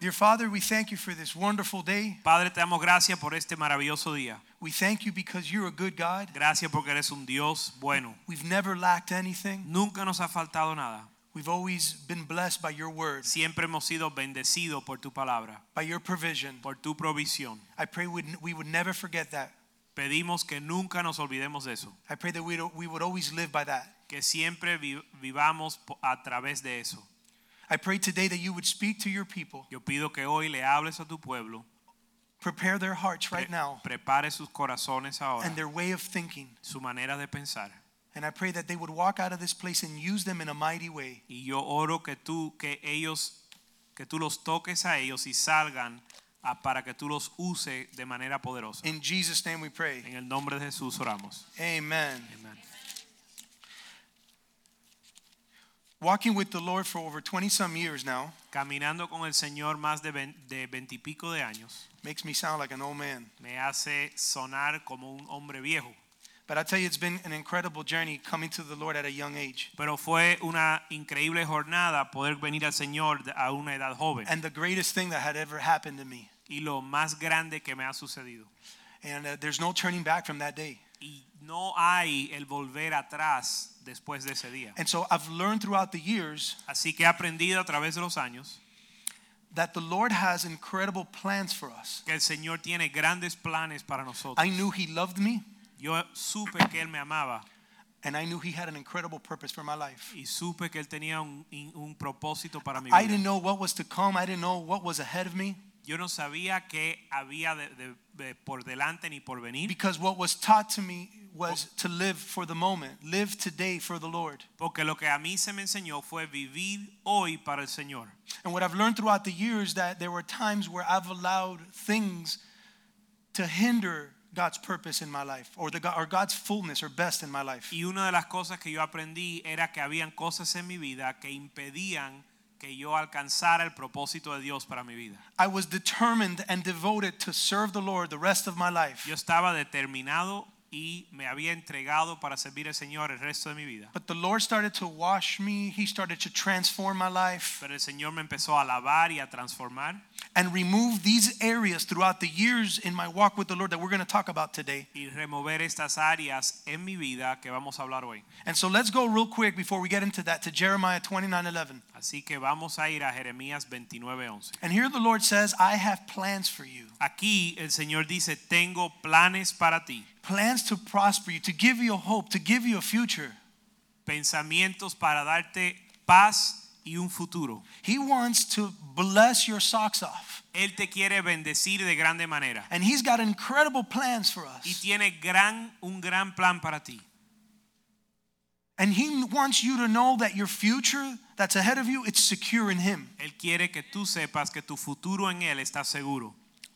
Dear Father, we thank you for this wonderful day. Padre, te damos gracias por este maravilloso día. We thank you because you're a good God. Gracias porque eres un Dios bueno. We've never lacked anything. Nunca nos ha faltado nada. We've always been blessed by your word, Siempre hemos sido bendecidos por tu palabra, by your provision. por tu provisión. I pray we we would never forget that. Pedimos que nunca nos olvidemos de eso, I pray that we we would always live by that. que siempre vivamos a través de eso. I pray today that you would speak to your people, Yo pido que hoy le hables a tu pueblo, prepare their hearts right now prepare sus corazones ahora, and their way of thinking. su manera de pensar. And I pray that they would walk out of this place and use them in a mighty way. Y yo oro que tú, que ellos, que tú los toques a ellos y salgan para que tú los uses de manera poderosa. In Jesus' name we pray. En el nombre de Jesús oramos. Amen. Amén. Walking with the Lord for over 20 some years now Caminando con el Señor más de vein- de veintipico de años makes me sound like an old man. me hace sonar como un hombre viejo. But I tell you, it's been an incredible journey coming to the Lord at a young age. Pero fue una increíble jornada poder venir al Señor a una edad joven. And the greatest thing that had ever happened to me. Y lo más grande que me ha sucedido. And uh, there's no turning back from that day. Y no hay el volver atrás después de ese día. And so I've learned throughout the years Así que he aprendido a través de los años that the Lord has incredible plans for us. que el Señor tiene grandes planes para nosotros. I knew He loved me, Yo supe que Él me amaba and I knew He had an incredible purpose for my life. y supe que Él tenía un, un propósito para mi I didn't know what was to come, I didn't know what was ahead of me, Yo no sabía que había de- de- de por delante ni por venir, because what was taught to me was to live for the moment, live today for the Lord. porque lo que a mí se me enseñó fue vivir hoy para el Señor. And what I've learned throughout the years that there were times where I've allowed things to hinder God's purpose in my life or the or God's fullness or best in my life. Y una de las cosas que yo aprendí era que habían cosas en mi vida que impedían que yo alcanzara el propósito de Dios para mi vida. I was determined and devoted to serve the Lord the rest of my life. Yo estaba determinado y me había entregado para servir al Señor el resto de mi vida. But the Lord started to wash me, he started to transform my life Pero el Señor me empezó a lavar y a transformar and remove these areas throughout the years in my walk with the Lord that we're going to talk about today. y remover estas áreas en mi vida que vamos a hablar hoy. And so let's go real quick before we get into that to Jeremiah 29:11. Así que vamos a ir a Jeremías 29:11. And here the Lord says, "I have plans for you." Aquí el Señor dice, tengo planes para ti, plans to prosper you, to give you a hope, to give you a future. pensamientos para darte paz y un futuro. He wants to bless your socks off. Él te quiere bendecir de grande manera And he's got incredible plans for us. y tiene gran un gran plan para ti. And he wants you to know that your future that's ahead of you, it's secure in him. Él quiere que tú sepas que tu futuro en él está seguro.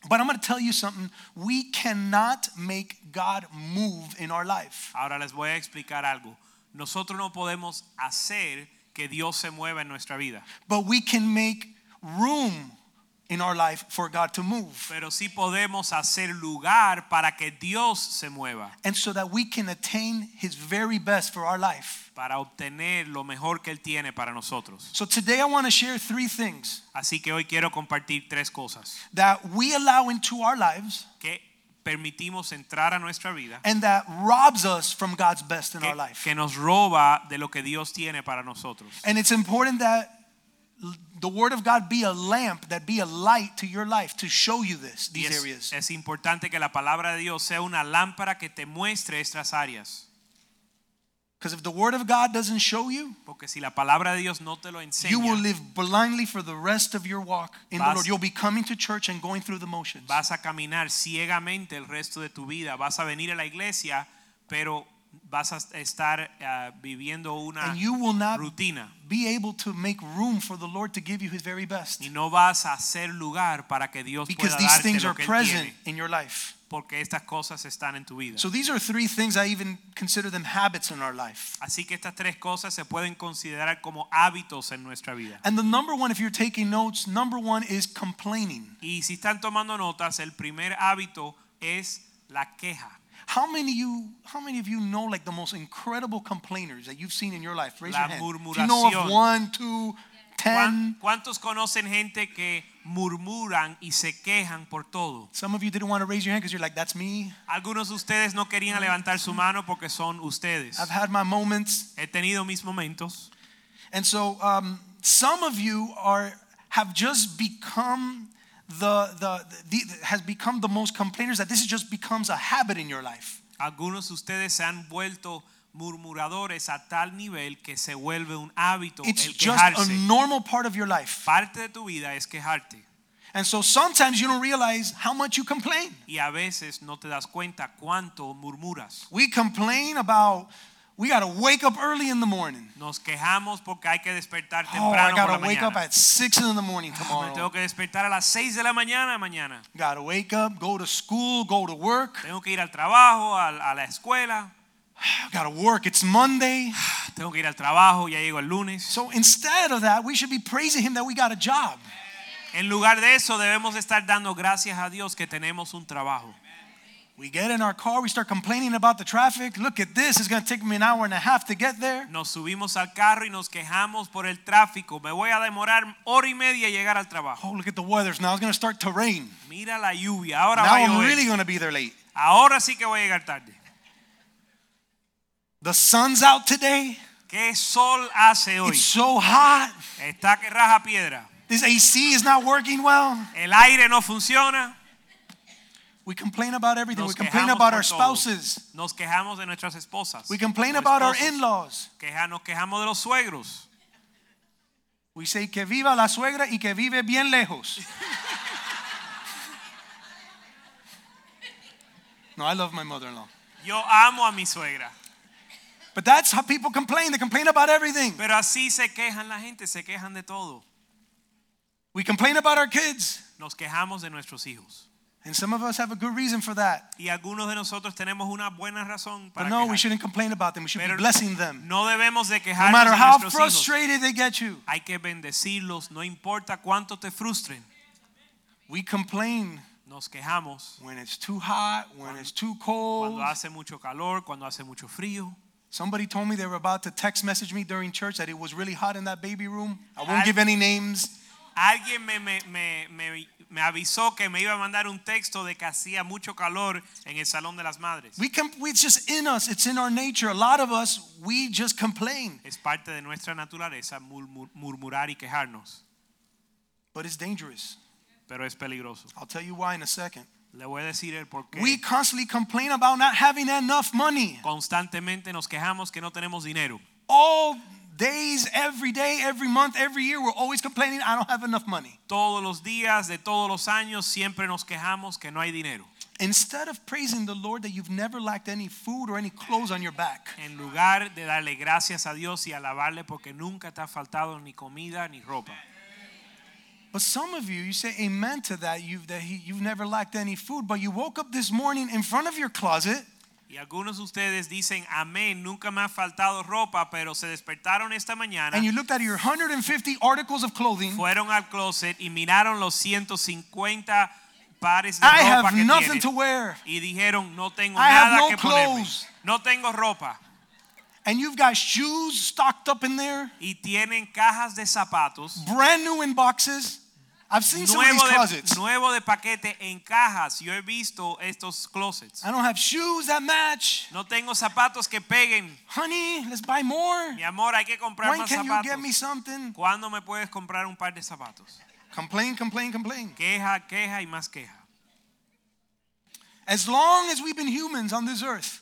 But I'm going to tell you something, we cannot make God move in our life. Ahora les voy a explicar algo. Nosotros no podemos hacer que Dios se mueva en nuestra vida, But we can make room in our life for God to move. pero sí podemos hacer lugar para que Dios se mueva, And so that we can attain his very best for our life. para obtener lo mejor que él tiene para nosotros. So today I want to share three things Así que hoy quiero compartir tres cosas that we allow into our lives que permitimos entrar a nuestra vida, and that robs us from God's best in que, our life. que nos roba de lo que Dios tiene para nosotros. And it's important that the word of God be a lamp, that be a light to your life to show you this, these es, areas. es importante que la palabra de Dios sea una lámpara que te muestre estas áreas. Because if the word of God doesn't show you, Porque si la palabra de Dios no te lo you will live blindly for the rest of your walk in the Lord. You'll be coming to church and going through the motions. vas a caminar ciegamente el resto de tu vida. Vas a venir a la iglesia, pero vas a estar ah, viviendo una And you will not rutina be able to make room for the Lord to give you his very best. y no vas a hacer lugar para que Dios Because pueda these darte things lo are que él present tiene. in your life. porque estas cosas están en tu vida. So these are three things I even consider them habits in our life. Así que estas tres cosas se pueden considerar como hábitos en nuestra vida. And the number one, if you're taking notes, number one is complaining. Y si están tomando notas, el primer hábito es la queja. How many you how many of you know like the most incredible complainers that you've seen in your life? Raise La your hand. If you know of murmuración. one, two, ten. ¿Cuán- ¿Cuántos conocen gente que murmuran y se quejan por todo? Some of you didn't want to raise your hand because you're like, that's me. Algunos de ustedes no querían levantar su mano porque son ustedes. I've had my moments. He tenido mis momentos. And so um, some of you are have just become the, the, the has become the most complainers that this just becomes a habit in your life. Algunos de ustedes se han vuelto murmuradores a tal nivel que se vuelve un hábito It's el just a normal part of your life. Parte de tu vida es quejarte. And so sometimes you don't realize how much you complain. Y a veces no te das cuenta cuánto murmuras. We complain about we got to wake up early in the morning. Nos quejamos porque hay que despertar temprano Oh, I temprano got por to la wake up at 6 in the morning ah, Me tomorrow. tengo que despertar a las 6 de la mañana mañana. Got to wake up, go to school, go to work. Tengo que ir al trabajo, al- a, la escuela. Got to work. It's Monday. Tengo que ir al trabajo, ya llego el lunes. So instead of that, we should be praising him that we got a job. En lugar de eso debemos estar dando gracias a Dios que tenemos un trabajo. We get in our car, we start complaining about the traffic. Look at this, it's going to take me an hour and a half to get there. Nos subimos al carro y nos quejamos por el tráfico. Me voy a demorar hora y media llegar al trabajo. Oh, look at the weather. Now it's going to start to rain. Mira la lluvia. Ahora Now I'm really going to be there late. Ahora sí que voy a llegar tarde. The sun's out today. ¿Qué sol hace hoy? It's so hot. Está que raja piedra. This AC is not working well. El aire no funciona. We complain about everything. Nos we complain about our todo. spouses. Nos quejamos de nuestras esposas. We complain about our in-laws. Queja- nos quejamos de los suegros. We say que viva la suegra y que vive bien lejos. no, I love my mother-in-law. Yo amo a mi suegra. But that's how people complain. They complain about everything. Pero así se quejan la gente, se quejan de todo. We complain about our kids. Nos quejamos de nuestros hijos. And some of us have a good reason for that. Y algunos de nosotros tenemos una buena razón But para no, we shouldn't complain about them. We should Pero be blessing them. No debemos de No matter de how nuestros hijos. frustrated they get you. Hay que bendecirlos, no importa cuánto te frustren. We complain Nos quejamos when it's too hot, when it's too cold. cuando hace mucho calor, cuando hace mucho frío. Somebody told me they were about to text message me during church that it was really hot in that baby room. I won't Al- give any names. Alguien me, me, me, me, me avisó que me iba a mandar un texto de que hacía mucho calor en el Salón de las Madres. We can, it's just in us. It's in our nature. A lot of us, we just complain. Es parte de nuestra naturaleza murmur- murmurar y quejarnos, But it's dangerous. pero es peligroso. I'll tell you why in a second. Le voy a decir el por qué. We constantly complain about not having enough money. Constantemente nos quejamos que no tenemos dinero. All days, every day, every month, every year, we're always complaining, I don't have enough money. Todos los días de todos los años siempre nos quejamos que no hay dinero. Instead of praising the Lord that you've never lacked any food or any clothes on your back, En lugar de darle gracias a Dios y alabarle porque nunca te ha faltado ni comida ni ropa. But some of you, you say amen to that. You've, that he, you've never lacked any food, but you woke up this morning in front of your closet Y algunos de ustedes dicen, amén, nunca me ha faltado ropa, pero se despertaron esta mañana, and you looked at your 150 articles of clothing. fueron al closet y miraron los 150 pares de I ropa have que nothing tienen to wear. y dijeron, no tengo I have nada no que ponerme. clothes. No tengo ropa. And you've got shoes stocked up in there, Y tienen cajas de zapatos brand new in boxes. I've seen some of these nuevo de, closets. nuevo de paquete en cajas. Yo he visto estos closets. I don't have shoes that match. No tengo zapatos que peguen. Honey, let's buy more. Mi amor, hay que comprar When más can you get me something? ¿Cuándo me puedes comprar un par de zapatos? Complain, complain, complain. Queja, queja y más queja. As long as we've been humans on this earth,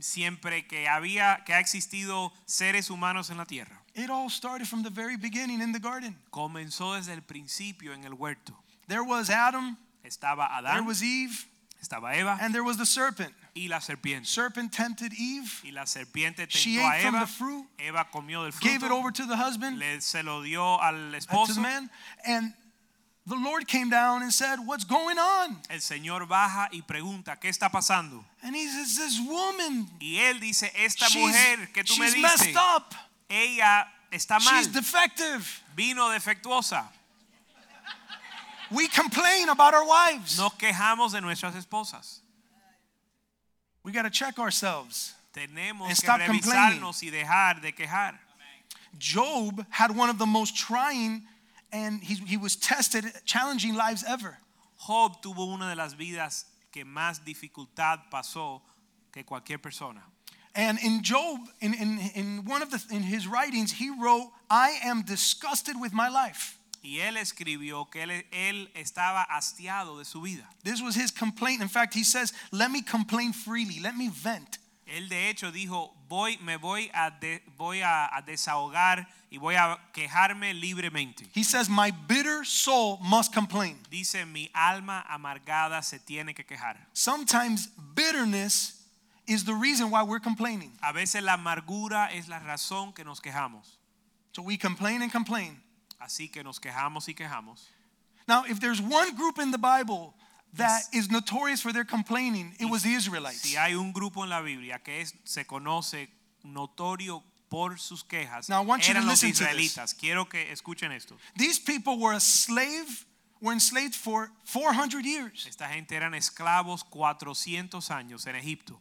Siempre que había, que ha existido seres humanos en la tierra. It all started from the very beginning in the garden. Comenzó desde el principio en el huerto. There was Adam, Estaba Adán. there was Eve, estaba Eva and there was the serpent. y la serpiente. Serpent tempted Eve, Y la serpiente She tentó a ate from the fruit, Eva comió del fruto. gave it over to the husband, le, se lo dio al uh, to the esposo man, and the Lord came down and said, What's going on? El Señor baja y pregunta, ¿qué está pasando? And he says, This woman, Y él dice, esta she's, mujer que tú me she's diste, messed up. Ella está mal, She's defective. vino defectuosa. We complain about our wives. Nos quejamos de nuestras esposas. We got to check ourselves. Tenemos And que stop revisarnos y dejar de quejar. Job had one of the most trying and he, he was tested, challenging lives ever. Job tuvo una de las vidas que más dificultad pasó que cualquier persona. And in Job, in, in, in one of the in his writings, he wrote, I am disgusted with my life. Y él escribió que él, él estaba hastiado de su vida. This was his complaint. In fact, he says, Let me complain freely, let me vent. Él de hecho dijo, voy, me voy a, de- voy a, a desahogar y voy a quejarme libremente. He says, My bitter soul must complain. Dice, mi alma amargada se tiene que quejar. Sometimes bitterness is the reason why we're complaining. A veces la amargura es la razón que nos quejamos. So we complain and complain. Así que nos quejamos y quejamos. Now, if there's one group in the Bible that is notorious for their complaining, it was the Israelites. Si hay un grupo en la Biblia que es, se conoce notorio por sus quejas, Now, I want you to listen to this. Quiero que escuchen esto. These people were a slave, were enslaved for 400 years. Esta gente eran esclavos 400 años en Egipto.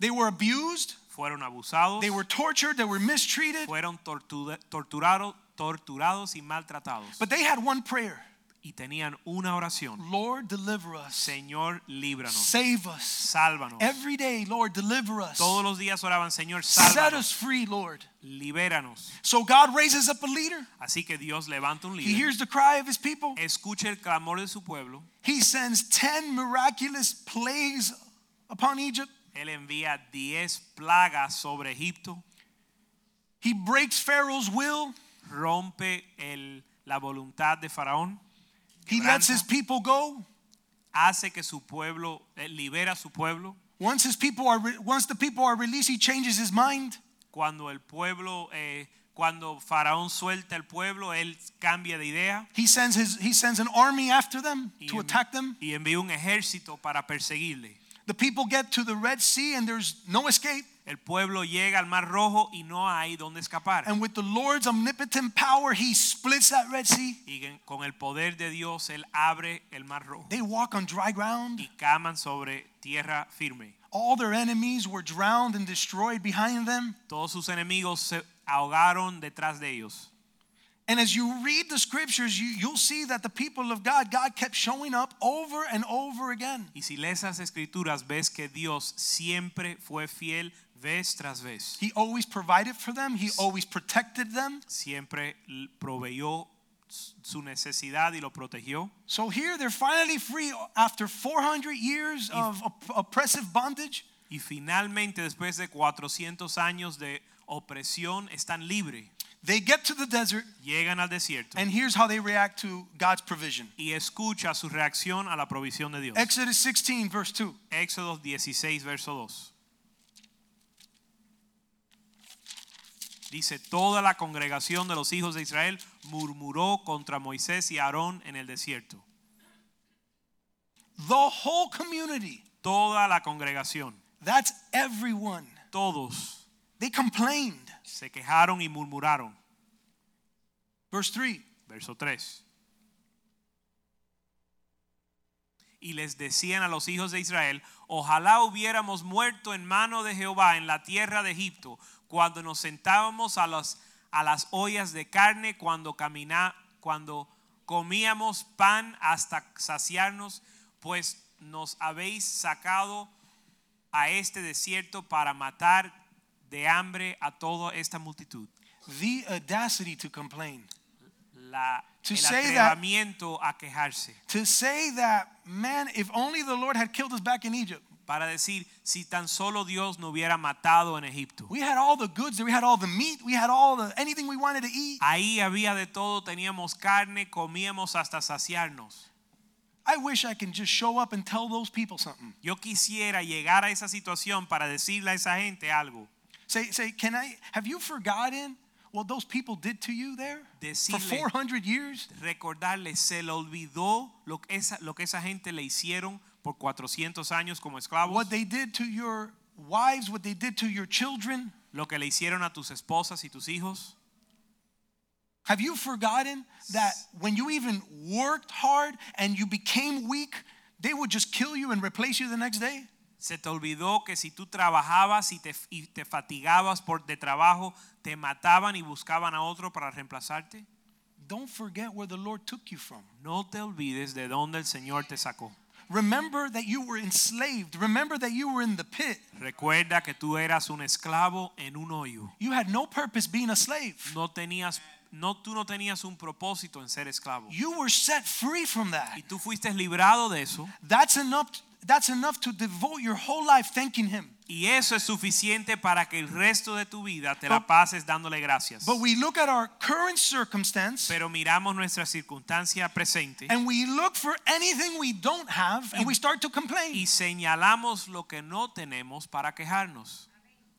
They were abused, Fueron abusados, they were tortured, they were mistreated, fueron tortu- torturados, torturados y maltratados. but they had one prayer y tenían una oración. Lord, deliver us, Señor, líbranos, save us. sálvanos. Every day, Lord, deliver us. Todos los días oraban, Señor, Set us free, Lord. libéranos. So God raises up a leader. Así que Dios levanta un He hears the cry of his people. escucha el clamor de su pueblo, He sends 10 miraculous plagues upon Egypt. Él envía 10 plagas sobre Egipto, He breaks Pharaoh's will. rompe el- la voluntad de Faraón, He lets his people go. hace que su pueblo, eh, libera a su pueblo. Once his people are once the people are released, he changes his mind. Cuando el pueblo, eh, cuando Faraón suelta el pueblo, él cambia de idea He sends his he sends an army after them y, to attack them. y envía un ejército para perseguirle. The people get to the Red Sea and there's no escape. El pueblo llega al Mar Rojo y no hay donde escapar. And with the Lord's omnipotent power, he splits that Red Sea. Y con el poder de Dios, Él abre el Mar Rojo They walk on dry ground. y caman sobre tierra firme. All their enemies were drowned and destroyed behind them. Todos sus enemigos se ahogaron detrás de ellos. And as you read the scriptures, you, you'll see that the people of God, God kept showing up over and over again. Y si lees las escrituras, ves que Dios siempre fue fiel vez tras vez. He always provided for them, He always protected them. Siempre proveyó su necesidad y lo protegió. So here they're finally free after 400 years of op- oppressive bondage. Y finalmente, después de 400 años de opresión, están libres. They get to the desert, Llegan al desierto and here's how they react to God's provision. y escucha su reacción a la provisión de Dios. Exodus 16, verse 2. Éxodo 16, verso 2. Dice, toda la congregación de los hijos de Israel murmuró contra Moisés y Aarón en el desierto. The whole community, Toda la congregación, that's everyone. todos They complained. Se quejaron y murmuraron. Verse 3. Verso 3. Y les decían a los hijos de Israel, ojalá hubiéramos muerto en mano de Jehová en la tierra de Egipto, cuando nos sentábamos a las, a las ollas de carne, cuando, camina, cuando comíamos pan hasta saciarnos, pues nos habéis sacado a este desierto para matar de hambre a toda esta multitud. The audacity to complain. La, To el say that- atrevimiento a quejarse. To say that, man, if only the Lord had killed us back in Egypt. para decir si tan solo Dios no hubiera matado en Egipto. We had all the goods, we had all the meat, we had all the anything we wanted to eat. Ahí había de todo, teníamos carne, comíamos hasta saciarnos. I wish I can just show up and tell those people something. Yo quisiera llegar a esa situación para decirle a esa gente algo. Say, say, can I have you forgotten what those people did to you there for 400 years? Recordarle, se le olvidó lo que, esa, lo que esa gente le hicieron por 400 años como esclavos, What they did to your wives, what they did to your children? lo que le hicieron a tus esposas y tus hijos. Have you forgotten that when you even worked hard and you became weak, they would just kill you and replace you the next day? Se te olvidó que si tú trabajabas y te, y te fatigabas por de trabajo, te mataban y buscaban a otro para reemplazarte. Don't forget where the Lord took you from. No te olvides de dónde el Señor te sacó. Remember that you were enslaved. Remember that you were in the pit. Recuerda que tú eras un esclavo en un hoyo. You had no purpose being a slave. No tenías, no, tú no tenías un propósito en ser esclavo. You were set free from that. Y tú fuiste librado de eso. That's enough that's enough to devote your whole life thanking him. Y eso es suficiente para que el resto de tu vida te la pases dándole gracias. But we look at our current circumstance Pero miramos nuestra circunstancia presente and we look for anything we don't have and we start to complain. y señalamos lo que no tenemos para quejarnos.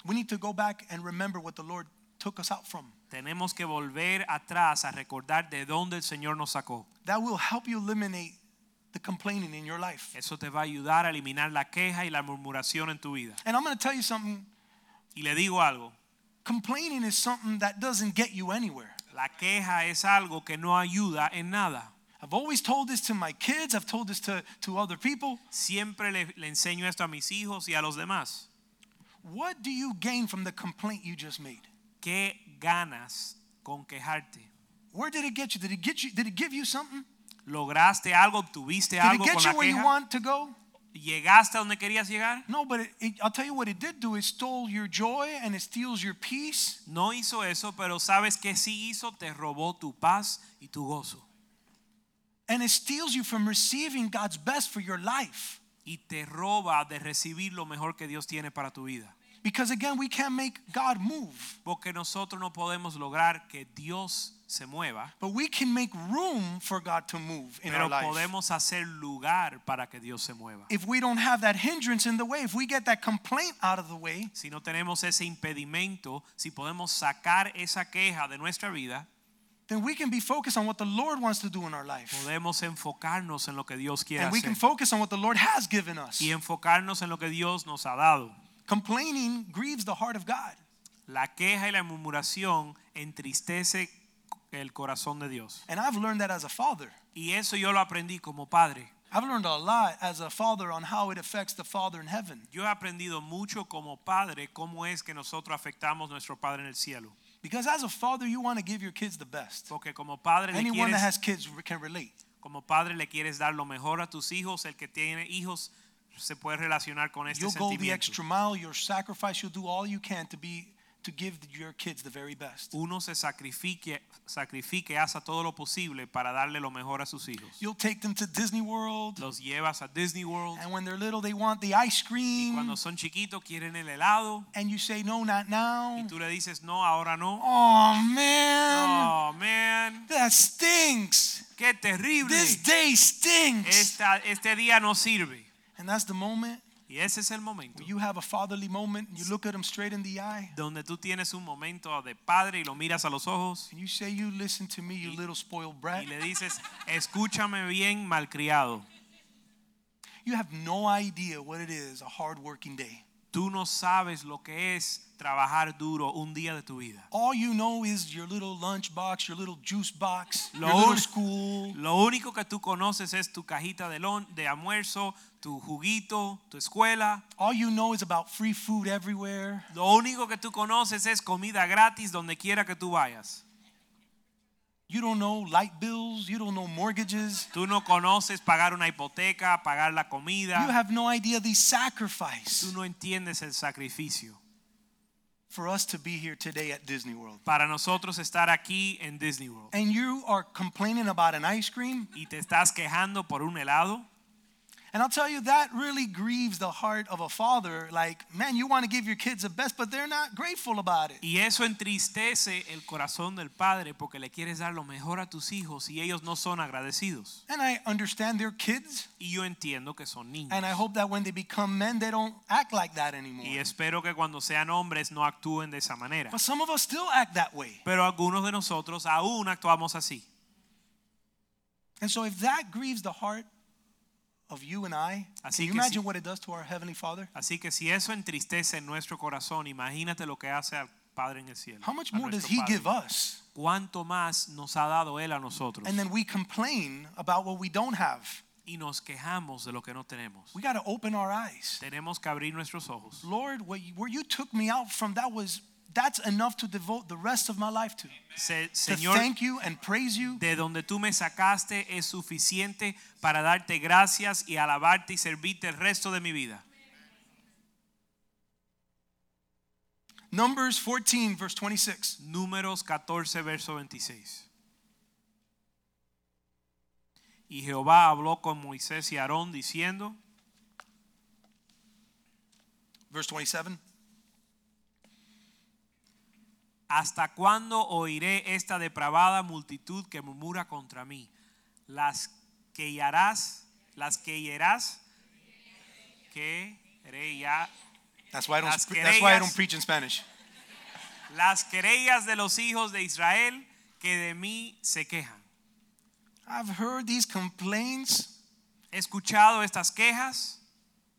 We need to go back and remember what the Lord took us out from. Tenemos que volver atrás a recordar de dónde el Señor nos sacó. That will help you eliminate the complaining in your life. Eso te va a ayudar a eliminar la queja y la murmuración en tu vida. And I'm going to tell you something Y le digo algo, complaining is something that doesn't get you anywhere. la queja es algo que no ayuda en nada. I've always told this to my kids, I've told this to, to other people. Siempre le, le enseño esto a mis hijos y a los demás. What do you gain from the complaint you just made? ¿Qué ganas con quejarte? Where did it get you? Did it get you did it give you something? ¿Lograste algo? ¿Obtuviste Did it algo get con you la where you queja? want to go? ¿Llegaste a donde querías llegar? No, but it, it- I'll tell you what it did do. It stole your joy and it steals your peace. No hizo eso, pero sabes que sí hizo, te robó tu paz y tu gozo. And it steals you from receiving God's best for your life. Y te roba de recibir lo mejor que Dios tiene para tu vida. Because again, we can't make God move, Porque nosotros no podemos lograr que Dios se mueva, but we can make room for God to move in pero our podemos hacer lugar para que Dios se mueva. If we don't have that hindrance in the way, if we get that complaint out of the way, Si no tenemos ese impedimento, si podemos sacar esa queja de nuestra vida, then we can be focused on what the Lord wants to do in our life. podemos enfocarnos en lo que Dios quiere And we hacer can focus on what the Lord has given us. y enfocarnos en lo que Dios nos ha dado. Complaining grieves the heart of God. La queja y la murmuración entristece el corazón de Dios. And I've learned that as a father. Y eso yo lo aprendí como padre. I've learned a lot as a father on how it affects the father in heaven. Yo he aprendido mucho como padre cómo es que nosotros afectamos nuestro Padre en el cielo. Because as a father, you want to give your kids the best. Porque como padre le Anyone that has kids can relate. como padre le quieres dar lo mejor a tus hijos. El que tiene hijos se puede relacionar con este You'll go the extra mile, you'll sacrifice, you'll do all you can to be to give your kids the very best. Uno se sacrifique, sacrifique, hace todo lo posible para darle lo mejor a sus hijos. You'll take them to Disney World, Los llevas a Disney World. and when they're little, they want the ice cream. Y cuando son chiquitos quieren el helado. and you say, No, not now. Y tú le dices, no, ahora no. Oh, man, Oh, man. that stinks. Qué terrible. This day stinks. Esta- este día no sirve. And that's the moment Y ese es el momento you have a fatherly moment, and you look at him straight in the eye, donde tú tienes un momento de padre y lo miras a los ojos and you say, You listen to me, you little spoiled brat. y le dices, escúchame bien, malcriado. You have no idea what it is a hard working day. Tú no sabes lo que es trabajar duro un día de tu vida. All you know is your little lunch box, your little juice box, Lo your little school. Lo único que tú conoces es tu cajita de, lon- de almuerzo, tu juguito, tu escuela. All you know is about free food everywhere. Lo único que tú conoces es comida gratis donde quiera que tú vayas. You don't know light bills. You don't know mortgages. Tú no conoces pagar una hipoteca, pagar la comida. You have no idea the sacrifice Tú no entiendes el sacrificio. for us to be here today at Disney World. Para nosotros estar aquí en Disney World. And you are complaining about an ice cream, Y te estás quejando por un helado. And I'll tell you, that really grieves the heart of a father. Like, man, you want to give your kids the best, but they're not grateful about it. Y eso entristece el corazón del padre porque le quieres dar lo mejor a tus hijos y ellos no son agradecidos. And I understand they're kids, Y yo entiendo que son niños. and I hope that when they become men, they don't act like that anymore. Y espero que cuando sean hombres no actúen de esa manera. But some of us still act that way. Pero algunos de nosotros aún actuamos así. And so, if that grieves the heart of you and I, Así can you que imagine si- what it does to our Heavenly Father? Así que si eso entristece nuestro corazón, imagínate lo que hace al Padre en el cielo. How much more does He Padre. give us? ¿Cuánto más nos ha dado Él a nosotros? And then we complain about what we don't have. Y nos quejamos de lo que no tenemos. We got to open our eyes. Tenemos que abrir nuestros ojos. Lord, where you took me out from, that was that's enough to devote the rest of my life to. Se- To thank you and praise you. de donde tú me sacaste es suficiente para darte gracias y alabarte y servirte el resto de mi vida. Numbers 14, verse 26. Números 14, verso 26. Y Jehová habló con Moisés y Aarón diciendo, Verse 27. ¿Hasta cuándo oiré esta depravada multitud que murmura contra mí? Las que harás, las que hierás, que ya, That's why I don't, Las pre- that's why I querellas. don't preach in Spanish. las querellas de los hijos de Israel que de mí se quejan. I've heard these complaints He escuchado estas quejas,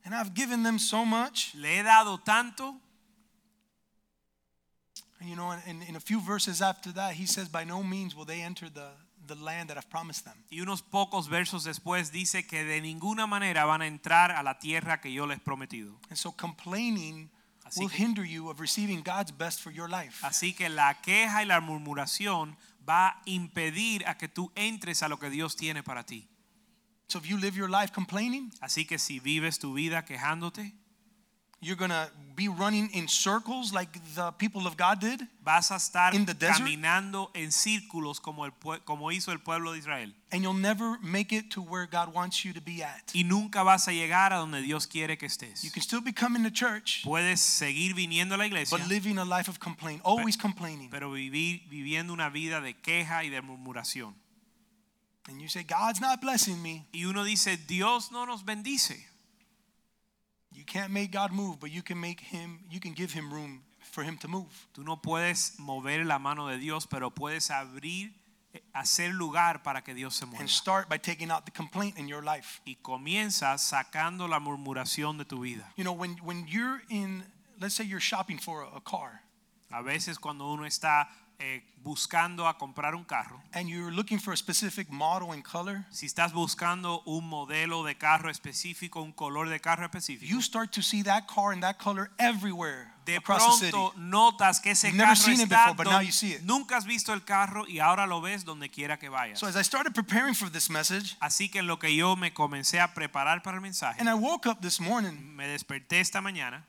and I've given them so much. le he dado tanto, you know, in, in a few verses after that, he says, By no means will they enter the, the land that I've promised them. y unos pocos versos después dice que de ninguna manera van a entrar a la tierra que yo les he prometido. And so complaining Así will que- hinder you of receiving God's best for your life. Así que la queja y la murmuración va a impedir a que tú entres a lo que Dios tiene para ti. So if you live your life complaining, Así que si vives tu vida quejándote, you're going to be running in circles like the people of God did. vas a estar In the desert? caminando en círculos como, el, como hizo el pueblo de Israel. And you'll never make it to where God wants you to be at. Y nunca vas a llegar a donde Dios quiere que estés. You can still be coming to church, Puedes seguir viniendo a la iglesia, but living a life of complaint, always complaining. pero vivir viviendo una vida de queja y de murmuración. And you say, God's not blessing me. Y uno dice, Dios no nos bendice. You can't make God move, but you can make him, you can give him room for him to move. Tú no puedes mover la mano de Dios, pero puedes abrir, eh, hacer lugar para que Dios se mueva. And start by taking out the complaint in your life. Y comienza sacando la murmuración de tu vida. You know, when, when you're in, let's say you're shopping for a, a car A veces cuando uno está eh, buscando a comprar un carro, and you're looking for a specific model and color, si estás buscando un modelo de carro específico, un color de carro específico, you start to see that car and that color everywhere de across the city. pronto notas que ese You've never carro seen it está before, but now don- you see it. nunca has visto el carro y ahora lo ves donde quiera que vayas. So as I started preparing for this message, Así que en lo que yo me comencé a preparar para el mensaje, and I woke up this morning, me desperté esta mañana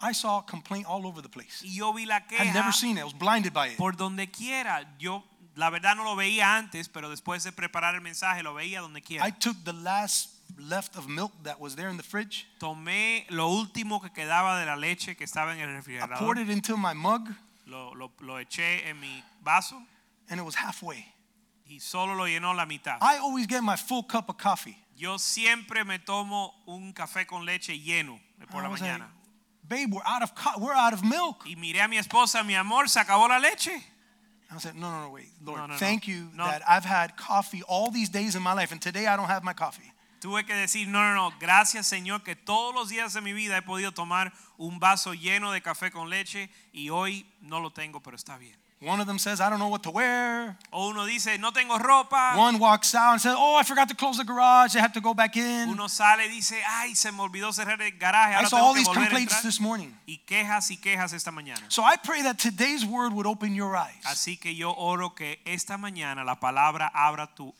I saw complaint all over the place. y yo vi la I'd never seen it. I was blinded by it. por donde quiera. Yo la verdad no lo veía antes, pero después de preparar el mensaje lo veía donde quiera. I took the last left of milk that was there in the fridge. Tomé lo último que quedaba de la leche que estaba en el I poured it into my mug, lo, lo- lo eché en mi vaso and it was halfway. y solo lo llenó la mitad. I always get my full cup of coffee. Yo siempre me tomo un café con leche lleno por I la was like, mañana. Babe, we're out of we're out of milk. Y miré a mi esposa, mi amor, se acabó la leche. I said, no, no, no, wait, Lord, No, no, no. thank you No. that I've had coffee all these days in my life, and today I don't have my coffee. Tuve que decir, no, no, no, gracias Señor que todos los días de mi vida he podido tomar un vaso lleno de café con leche y hoy no lo tengo, pero está bien. One of them says, I don't know what to wear. O uno dice, no tengo ropa. One walks out and says, Oh, I forgot to close the garage. They have to go back in. Uno sale y dice, ay, se me olvidó cerrar el garaje, I saw all these complaints this morning. Y quejas y quejas esta mañana. So I pray that today's word would open your eyes. Así que yo oro que esta mañana la palabra abra tu,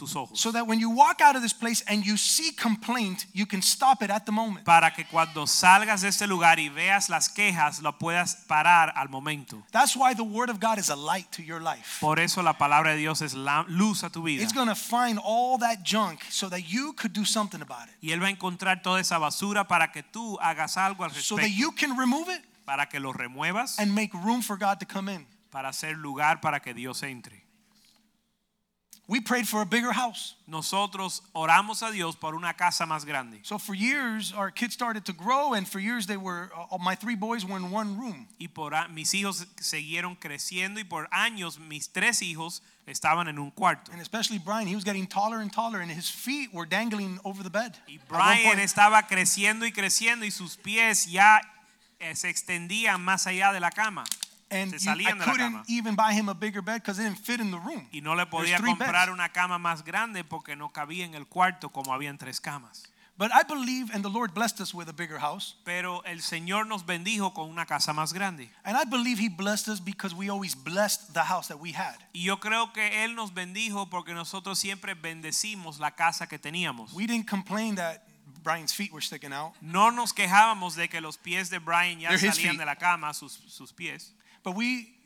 tus ojos. so that when you walk out of this place and you see complaint, you can stop it at the moment. para que cuando salgas de este lugar y veas las quejas, lo puedas parar al momento. That's why the word of God is a light to your life. Por eso la palabra de Dios es la luz a tu vida. It's going to find all that junk so that you could do something about it. Y él va a encontrar toda esa basura para que tú hagas algo al respecto. So that you can remove it para que lo remuevas, and make room for God to come in. para hacer lugar para que Dios entre. We prayed for a bigger house. Nosotros oramos a Dios por una casa más grande. So for years, our kids started to grow, and for years, they were, uh, my three boys were in one room. Y por mis hijos siguieron creciendo y por años mis tres hijos estaban en un cuarto. And especially Brian, he was getting taller and taller, and his feet were dangling over the bed. Y Brian estaba creciendo y creciendo y sus pies ya eh, se extendían más allá de la cama. And se you- I salían de la couldn't even buy him a bigger bed because it didn't fit in the room. Y no le podía comprar beds. una cama más grande porque no cabía en el cuarto como habían tres camas. But I believe, and the Lord blessed us with a bigger house. Pero el Señor nos bendijo con una casa más grande. And I believe He blessed us because we always blessed the house that we had. Y yo creo que Él nos bendijo porque nosotros siempre bendecimos la casa que teníamos. We didn't complain that Brian's feet were sticking out, No nos quejábamos de que los pies de Brian ya They're salían de la cama, sus, sus pies, but we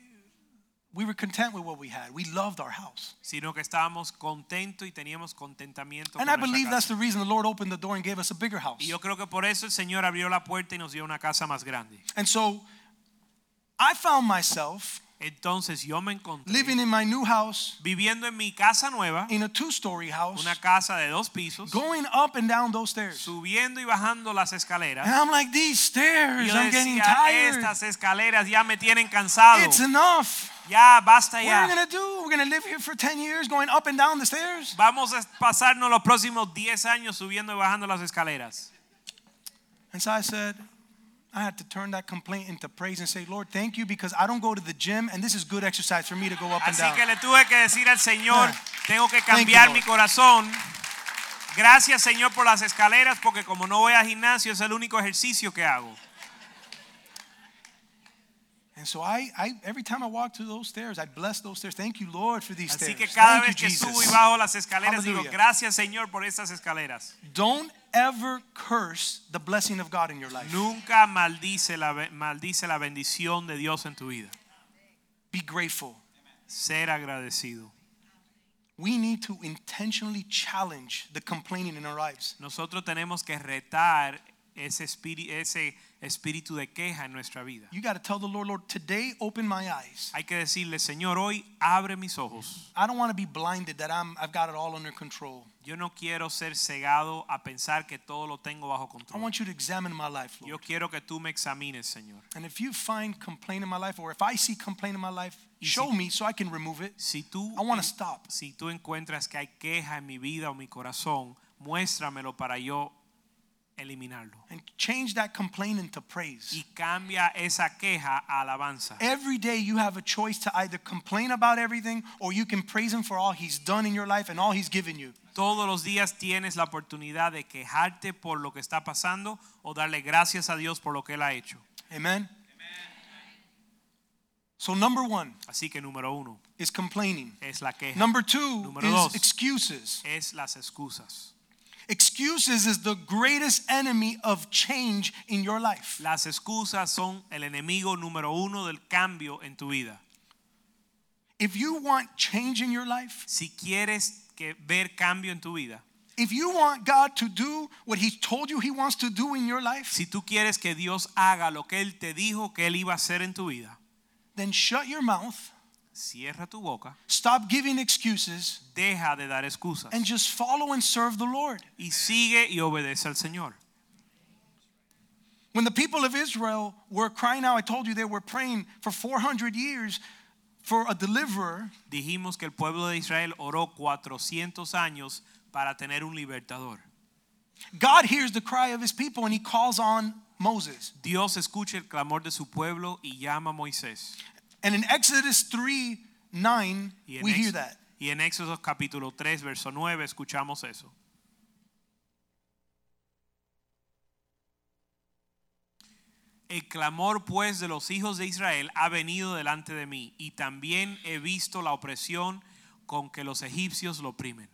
we were content with what we had. We loved our house. sino que estábamos contentos y teníamos contentamiento. And I believe that's the reason the Lord opened the door and gave us a bigger house. Y yo creo que por eso el Señor abrió la puerta y nos dio una casa más grande. And so I found myself Entonces yo me encontré living in my new house viviendo en mi casa nueva, in a two-story house, una casa de dos pisos, going up and down those stairs. subiendo y bajando las escaleras. And. I'm like, these stairs, yo I'm getting tired. estas escaleras ya me tienen cansado. It's enough. Ya, basta ya. What are we going to do? We're gonna live here for 10 years going up and down the stairs? Vamos a pasarnos los próximos 10 años subiendo y bajando las escaleras. And so I said, I had to turn that complaint into praise and say, Lord, thank you because I don't go to the gym and this is good exercise for me to go up and Así down. que le tuve que decir al Señor, Yeah. tengo que Thank you, cambiar Lord. mi corazón. Gracias Señor por las escaleras porque como no voy al gimnasio es el único ejercicio que hago. And so I, I every time I walk to those stairs, I bless those stairs. Thank you, Lord, for these Así stairs. que cada Thank vez you, que subo y bajo las escaleras digo, Hallelujah. gracias Señor por estas escaleras. Don't ever curse the blessing of God in your life. Nunca maldice la, maldice la bendición de Dios en tu vida. Be grateful. Ser agradecido. We need to intentionally challenge the complaining in our lives. Nosotros tenemos que retar ese espíritu, ese espíritu de queja en nuestra vida. You got to tell the Lord, Lord, today open my eyes. Hay que decirle, Señor, hoy abre mis ojos. I don't want to be blinded that I'm I've got it all under control. Yo no quiero ser cegado a pensar que todo lo tengo bajo I control. want you to examine my life, Yo Lord. quiero que tú me examines, Señor. And if you find complaint in my life, or if I see complaint in my life, Y show si- me so I can remove it. Si tú, I want to stop. si tú encuentras que hay queja en mi vida o mi corazón, muéstramelo para yo eliminarlo. And change that complaint into praise. Y cambia esa queja a alabanza. Every day you have a choice to either complain about everything or you can praise him for all he's done in your life and all he's given you. Todos los días tienes la oportunidad de quejarte por lo que está pasando o darle gracias a Dios por lo que Él ha hecho. Amen. So number 1 Así que número uno is complaining. es la queja. Number 2 Número is dos. excuses. es las excusas. Excuses is the greatest enemy of change in your life. Las excusas son el enemigo número uno del cambio en tu vida. If you want change in your life, Si quieres que ver cambio en tu vida, if you want God to do what he told you he wants to do in your life, si tú quieres que Dios haga lo que Él te dijo que Él iba a hacer en tu vida, then shut your mouth, cierra tu boca, stop giving excuses, deja de dar excusas and just follow and serve the Lord. y sigue y obedece al Señor. When the people of Israel were crying out, I told you they were praying for 400 years for a deliverer. Dijimos que el pueblo de Israel oró 400 años para tener un libertador. God hears the cry of his people and he calls on Moses. Dios escucha el clamor de su pueblo y llama a Moisés. And in Exodus 3 9, Y en, we hear that. y en Éxodo capítulo 3, verso 9, escuchamos eso. El clamor pues de los hijos de Israel ha venido delante de mí y también he visto la opresión con que los egipcios lo oprimen.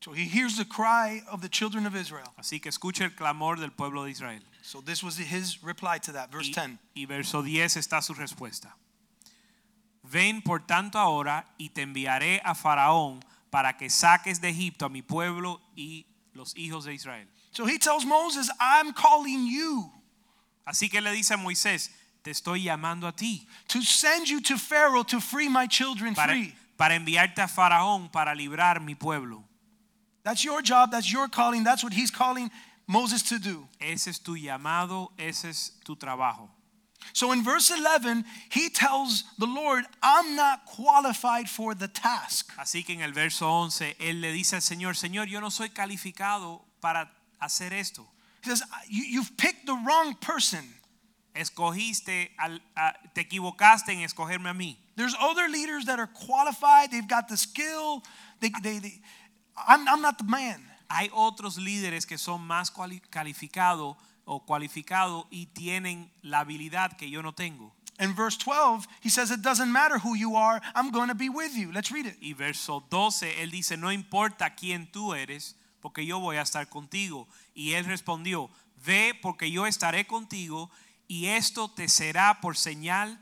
So he hears the cry of the children of Israel. Así que escucha el clamor del pueblo de Israel. So this was his reply to that. Verse Y, 10. y verso 10 está su respuesta. Ven por tanto ahora y te enviaré a Faraón para que saques de Egipto a mi pueblo y los hijos de Israel. So he tells Moses, I'm calling you Así que le dice a Moisés, te estoy llamando a ti to send you to Pharaoh to free my children para, free. para enviarte a Faraón para librar mi pueblo. That's your job. That's your calling. That's what he's calling Moses to do. Ese es tu llamado, ese es tu trabajo. So in verse 11, he tells the Lord, I'm not qualified for the task. Así que en el verso 11 él le dice al Señor, Señor, yo no soy calificado para hacer esto. He says, you, You've picked the wrong person. Escogiste, al- a- te equivocaste en escogerme a mí. There's other leaders that are qualified, they've got the skill. They, they, they, I'm, I'm not the man. Hay otros líderes que son más calificados o cualificados y tienen la habilidad que yo no tengo. In verse 12, he says, It doesn't matter who you are, I'm going to be with you. Let's read it. Y verso 12, él dice, no importa quién tú eres, porque yo voy a estar contigo. Y él respondió, ve porque yo estaré contigo y esto te será por señal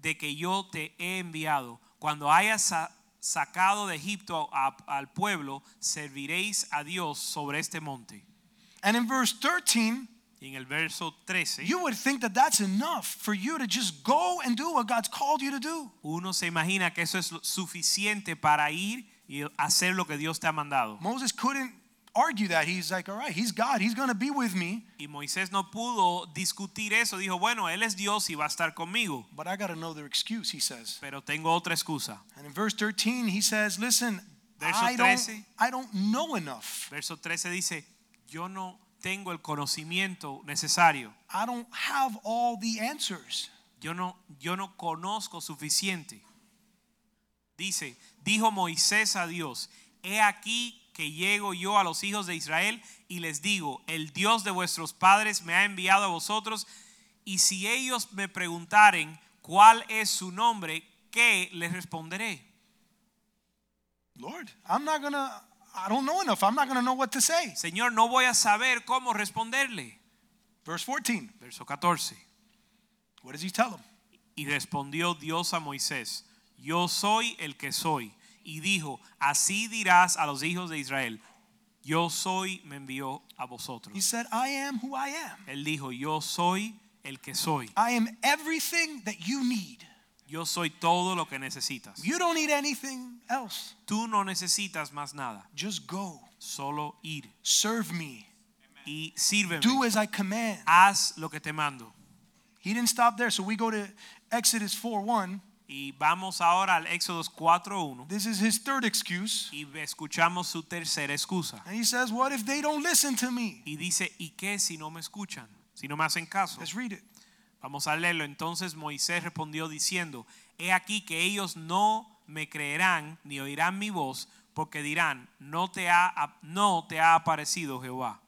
de que yo te he enviado. Cuando hayas sa- sacado de Egipto a- al pueblo, serviréis a Dios sobre este monte. And in verse 13, Y en el verso 13, you would think that that's enough for you to just go and do what God's called you to do. uno se imagina que eso es lo- suficiente para ir y hacer lo que Dios te ha mandado. Moses couldn't argue that. He's like, All right, he's God, he's going to be with me, Y Moisés no pudo discutir eso. Dijo, bueno, Él es Dios y va a estar conmigo. but I got another excuse, he says. Pero tengo otra excusa. And in verse 13, he says, Listen, Verso I don't, 13. I don't know enough. Verso 13 dice, yo no tengo el conocimiento necesario. I don't have all the answers. Yo no, yo no conozco suficiente. Dice, dijo Moisés a Dios, he aquí que llego yo a los hijos de Israel y les digo, el Dios de vuestros padres me ha enviado a vosotros y si ellos me preguntaren cuál es su nombre, ¿qué les responderé? Lord, I'm not to, I don't know enough. I'm not going to know what to say. Señor, no voy a saber cómo responderle. Verse 14, Verso 14. what does he tell him? Y respondió Dios a Moisés, yo soy el que soy. Y dijo, así dirás a los hijos de Israel, yo soy, me envió a vosotros. He said, I am who I am. Él dijo, yo soy el que soy. I am everything that you need. Yo soy todo lo que necesitas. You don't need anything else. Tú no necesitas más nada, Just go. solo ir Serve me. y sírveme. Do as I command. Haz lo que te mando. He didn't stop there. So we go to Exodus 4 1. Y vamos ahora al Éxodo 4.1 This is his third excuse. y escuchamos su tercera excusa. And he says, What if they don't listen to me? Y dice, ¿y qué si no me escuchan? Si no me hacen caso. Let's read it. Vamos a leerlo. Entonces Moisés respondió diciendo, he aquí que ellos no me creerán ni oirán mi voz, porque dirán, no te ha, no te ha aparecido Jehová.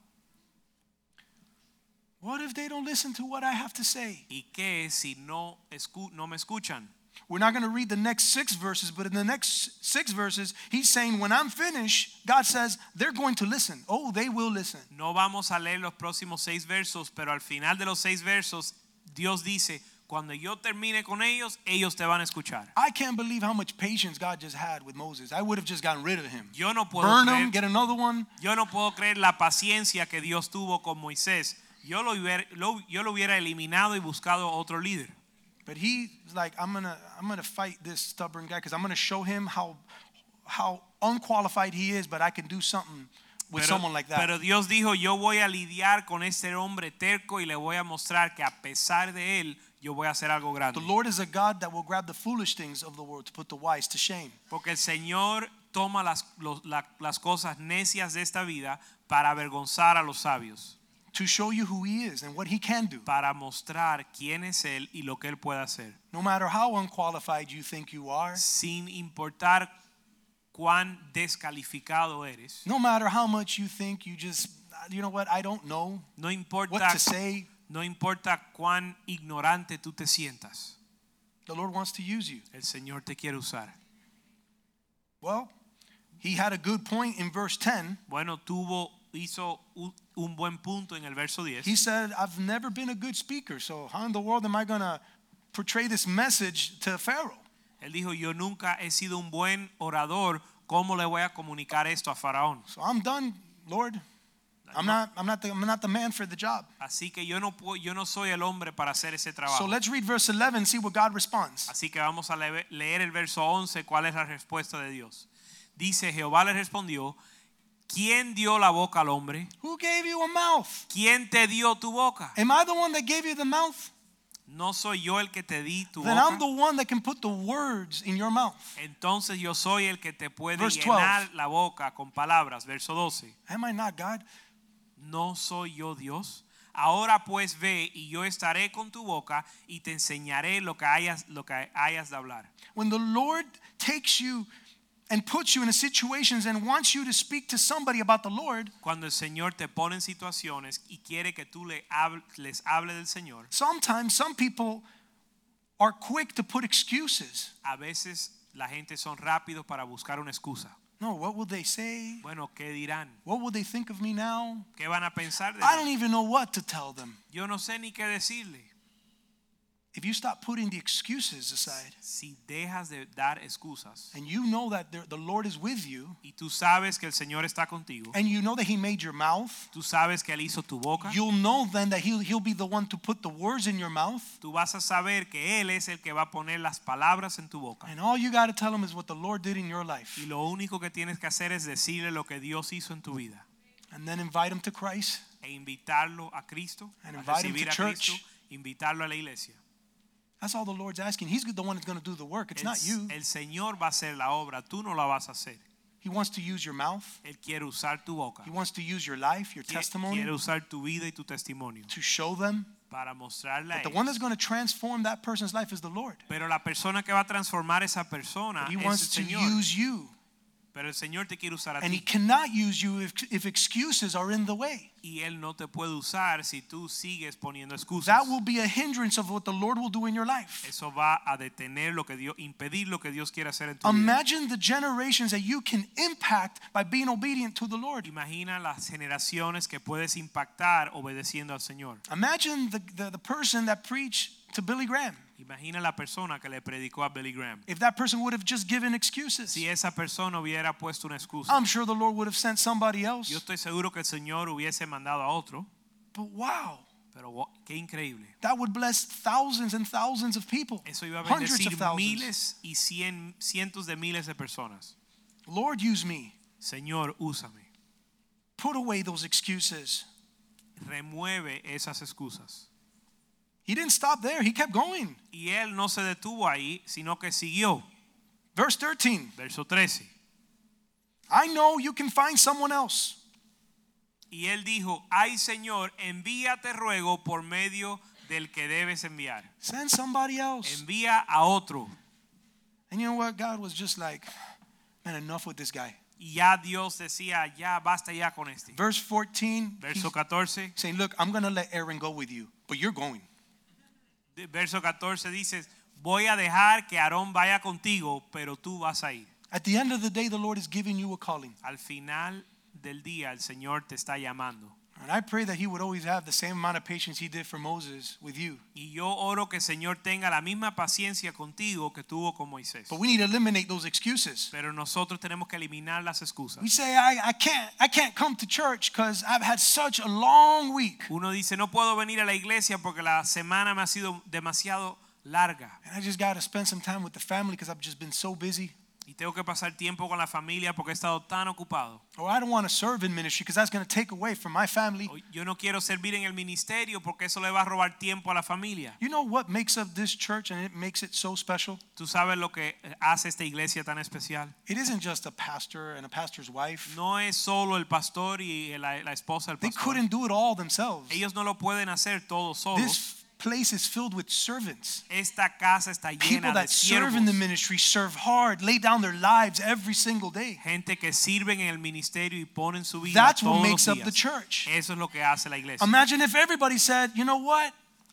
What if they don't listen to what I have to say? ¿Y qué si no, escu- no me escuchan? We're not going to read the next six verses, but in the next six verses, he's saying, When I'm finished, God says, they're going to listen. Oh, they will listen. No vamos a leer los próximos seis versos, pero al final de los seis versos, Dios dice, cuando yo termine con ellos, ellos te van a escuchar. I can't believe how much patience God just had with Moses. I would have just gotten rid of him. Yo no puedo Burn creer, him, get another one. yo no puedo creer la paciencia que Dios tuvo con Moisés. Yo lo, hubiera, lo- yo lo hubiera eliminado y buscado otro líder. But he's like, I'm gonna, I'm gonna fight this stubborn guy because I'm gonna show him how, how unqualified he is, but I can do something with Pero, someone like that. pero Dios dijo, yo voy a lidiar con este hombre terco y le voy a mostrar que a pesar de él, yo voy a hacer algo grande. the Lord is a God that will grab the foolish things of the world to put the wise to shame. Porque el Señor toma las, los- la- las cosas necias de esta vida para avergonzar a los sabios, to show you who he is and what he can do. para mostrar quién es Él y lo que Él puede hacer, No matter how unqualified you think you are, sin importar cuán descalificado eres. no matter how much you think you just, you know what, I don't know No what importa, to say, no importa cuán ignorante tú te sientas, the Lord wants to use you. el Señor te quiere usar. Well, He had a good point in verse 10. Bueno, tuvo, hizo un, un buen punto en el verso 10. He said, I've never been a good speaker, so how in the world am I going to portray this message to Pharaoh? Él dijo, yo nunca he sido un buen orador, ¿cómo le voy a comunicar esto a Faraón? So I'm done, Lord. I'm not, I'm not, the, I'm not the man for the job. Así que yo no, puedo, yo no soy el hombre para hacer ese So trabajo. let's read verse 11 and see what God responds. Así que vamos a le- leer el verso 11, cuál es la respuesta de Dios. Dice, Jehová le respondió, ¿quién dio la boca al hombre? Who gave you a mouth? ¿Quién te dio tu boca? Am I the one that gave you the mouth? ¿No soy yo el que te di tu Then I'm boca? the one that can put the words in your mouth. Entonces yo soy el que te puede Verse llenar la boca con palabras. Verso 12. Am I not God? ¿No soy yo Dios? Ahora pues ve y yo estaré con tu boca y te enseñaré lo que hayas, lo que hayas de hablar. When the Lord takes you and puts you in a situations and wants you to speak to somebody about the Lord, Cuando el Señor te pone en situaciones y quiere que tú le hable- les hable del Señor, sometimes some people are quick to put excuses. a veces la gente son rápidos para buscar una excusa. No, what will they say? Bueno, ¿qué dirán? What will they think of me now? ¿Qué van a pensar de I don't even know what to tell them. Yo no sé ni qué decirle. If you stop putting the excuses aside Si dejas de dar excusas and you know that the Lord is with you y tú sabes que el Señor está contigo, and you know that He made your mouth, tú sabes que Él hizo tu boca, you'll know then that he'll, he'll be the one to put the words in your mouth. tú vas a saber que Él es el que va a poner las palabras en tu boca. And all you got to tell him is what the Lord did in your life. Y lo único que tienes que hacer es decirle lo que Dios hizo en tu vida And then invite him to Christ. e invitarlo a Cristo, And a invite him to a church. Cristo, invitarlo a la iglesia. That's all the Lord's asking. He's the one that's going to do the work. It's El, not you. el Señor va a hacer la obra, tú no la vas a hacer. He wants to use your mouth. Él quiere usar tu boca. He wants to use your life, your Quiere- testimony Quiere usar tu vida y tu testimonio to show them para mostrarle that the one that's going to transform that person's life is the Lord. Pero la persona que va a transformar esa persona But he wants to Señor. use you. Pero el Señor te quiere usar a And he ti. cannot use you if, if excuses are in the way. Y Él no te puede usar si tú sigues poniendo excusas. That will be a hindrance of what the Lord will do in your life. Eso va a detener lo que Dios, impedir lo que Dios quiere hacer en tu vida. Imagine the generations that you can impact by being obedient to the Lord. Imagina las generaciones que puedes impactar obedeciendo al Señor. Imagine the, the, the person that preached to Billy Graham. Imagina la persona que le predicó a Billy Graham. If that person would have just given excuses, Si esa persona hubiera puesto una excusa, I'm sure the Lord would have sent somebody else. yo estoy seguro que el Señor hubiese mandado a otro. But wow, Pero wow, qué increíble. that would bless thousands and thousands of people, Eso iba a bendecir miles y cien, cientos de miles de personas. Lord, use me. Señor, úsame. Put away those excuses. Remueve esas excusas. He didn't stop there, he kept going. Y él no se detuvo ahí, sino que siguió. Verse 13 Verso 13. I know you can find someone else. Y él dijo, ay Señor, envíate ruego por medio del que debes enviar. Send somebody else. Envía a otro. And you know what? God was just like, man, enough with this guy. Y ya Dios decía, ya basta ya con este. Verse 14, he's Verso 14. saying, Look, I'm going to let Aaron go with you, but you're going. Verso 14 dice, voy a dejar que Aarón vaya contigo, pero tú vas a ir. At the end of the day, the Lord is giving you a calling. Al final del día el Señor te está llamando. And I pray that He would always have the same amount of patience He did for Moses with you. Y yo oro que el Señor tenga la misma paciencia contigo que tuvo con Moisés. But we need to eliminate those excuses. Pero nosotros tenemos que eliminar las excusas. We say, I, I can't I can't come to church because I've had such a long week. Uno dice, no puedo venir a la iglesia porque la semana me ha sido demasiado larga And I just got to spend some time with the family because I've just been so busy. Y tengo que pasar tiempo con la familia porque he estado tan ocupado. Or I don't want to serve in ministry because that's going to take away from my family. O Yo no quiero servir en el ministerio porque eso le va a robar tiempo a la familia. You know what makes up this church and it makes it so special? Tú sabes lo que eh, hace esta iglesia tan especial. It isn't just a pastor and a pastor's wife. No es solo el pastor y la, la esposa del pastor. They couldn't do it all themselves. Ellos no lo pueden hacer todos solos. This place is filled with servants. Esta casa está People llena de that serve in the ministry, serve hard, lay down their lives every single day. Gente que sirven en el ministerio y ponen su vida That's what makes los up the church. Eso es lo que hace la iglesia. Imagine if everybody said, you know what?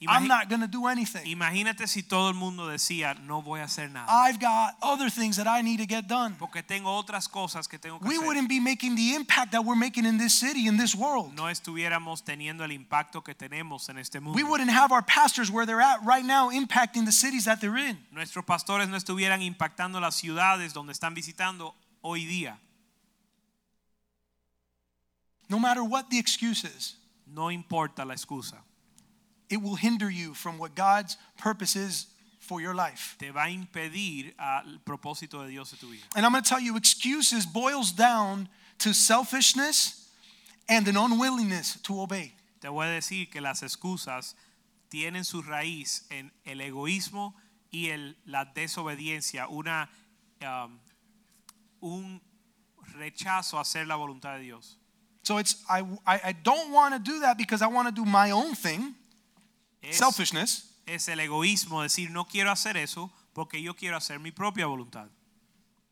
I'm not going to do anything. Imagínate si todo el mundo decía, no voy a hacer nada. I've got other things that I need to get done. Porque tengo otras cosas que tengo que We hacer. wouldn't be making the impact that we're making in this city, in this world. No estuviéramos teniendo el impacto que tenemos en este mundo. We wouldn't have our pastors where they're at right now impacting the cities that they're in. Nuestros pastores no estuvieran impactando las ciudades donde están visitando hoy día. No matter what the excuse is, No importa la excusa. It will hinder you from what God's purpose is for your life. Te va a impedir al propósito de Dios en tu vida. And I'm going to tell you, excuses boils down to selfishness and an unwillingness to obey. Te voy a decir que las excusas tienen su raíz en el egoísmo y el, la desobediencia, una, um, un rechazo a hacer la voluntad de Dios. So it's I I, I don't want to do that because I want to do my own thing, Es, selfishness. es el egoísmo, decir no quiero hacer eso porque yo quiero hacer mi propia voluntad.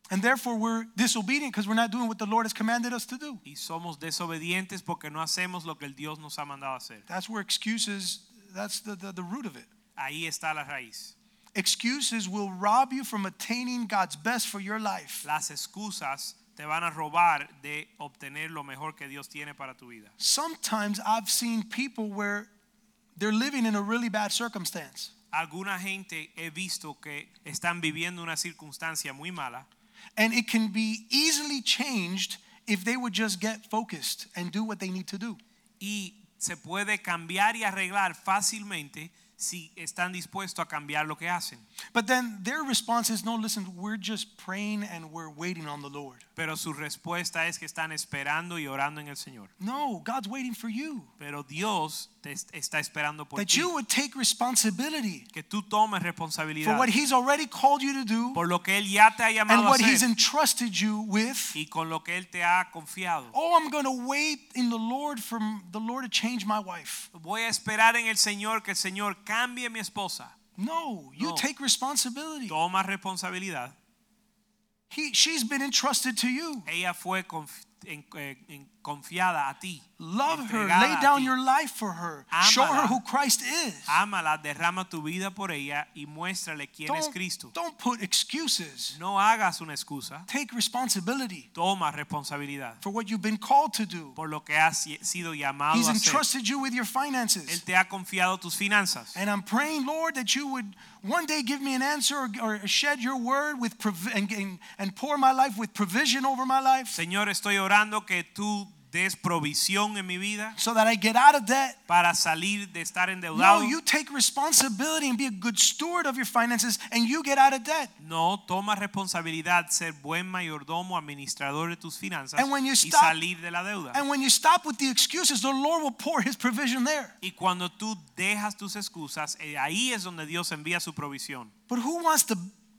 And therefore we're disobedient because we're not doing what the Lord has commanded us to do. Y somos desobedientes porque no hacemos lo que el Dios nos ha mandado hacer. That's where excuses that's the, the, the root of it. Ahí está la raíz. Excuses will rob you from attaining God's best for your life. Las excusas te van a robar de obtener lo mejor que Dios tiene para tu vida. Sometimes I've seen people where they're living in a really bad circumstance. Alguna gente he visto que están viviendo una circunstancia muy mala And it can be easily changed if they would just get focused and do what they need to do. y se puede cambiar y arreglar fácilmente si están dispuestos a cambiar lo que hacen. But then their response is no, listen, we're just praying and we're waiting on the Lord. Pero su respuesta es que están esperando y orando en el Señor. No, God's waiting for you. Pero Dios te est- está esperando por That ti. you would take responsibility Que tú tomes for responsabilidad what He's already called you to do por lo que Él ya te ha and llamado a what He's hacer entrusted you with. y con lo que Él te ha confiado. Oh, I'm going to wait in the Lord for the Lord to change my wife. Voy a esperar en el Señor que el Señor cambie mi esposa. No, you No. take responsibility. Toma responsabilidad. He, she's been entrusted to you. Ella fue eh, confiada a ti. Love her. Lay down your life for her. Show her who Christ is. Ámala, derrama tu vida por ella y muéstrale quién es Don't, Cristo. don't put excuses. No hagas una excusa. Take responsibility Toma responsabilidad for what you've been called to do. por lo que has sido llamado He's a hacer. entrusted you with your finances. Él te ha confiado tus finanzas. And I'm praying, Lord, that you would one day give me an answer or, or shed your word with and, and, and pour my life with provision over my life Señor, estoy orando que tú des provisión en mi vida so that I get out of debt. para salir de estar No, endeudado. you take responsibility and be a good steward of your finances and you get out of debt. No, toma responsabilidad, ser buen mayordomo, administrador de tus finanzas And when you y salir de la deuda. And when you stop with the excuses, the Lord will pour his provision there. Y cuando tú dejas tus excusas, eh, ahí es donde Dios envía su provisión. But who wants to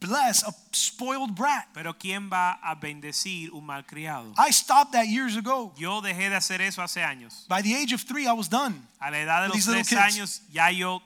bless a spoiled brat? Pero ¿quién va a bendecir un malcriado? I stopped that years ago. Yo dejé de hacer eso hace años. By the age of three, I was done. A la edad de los tres años ya yo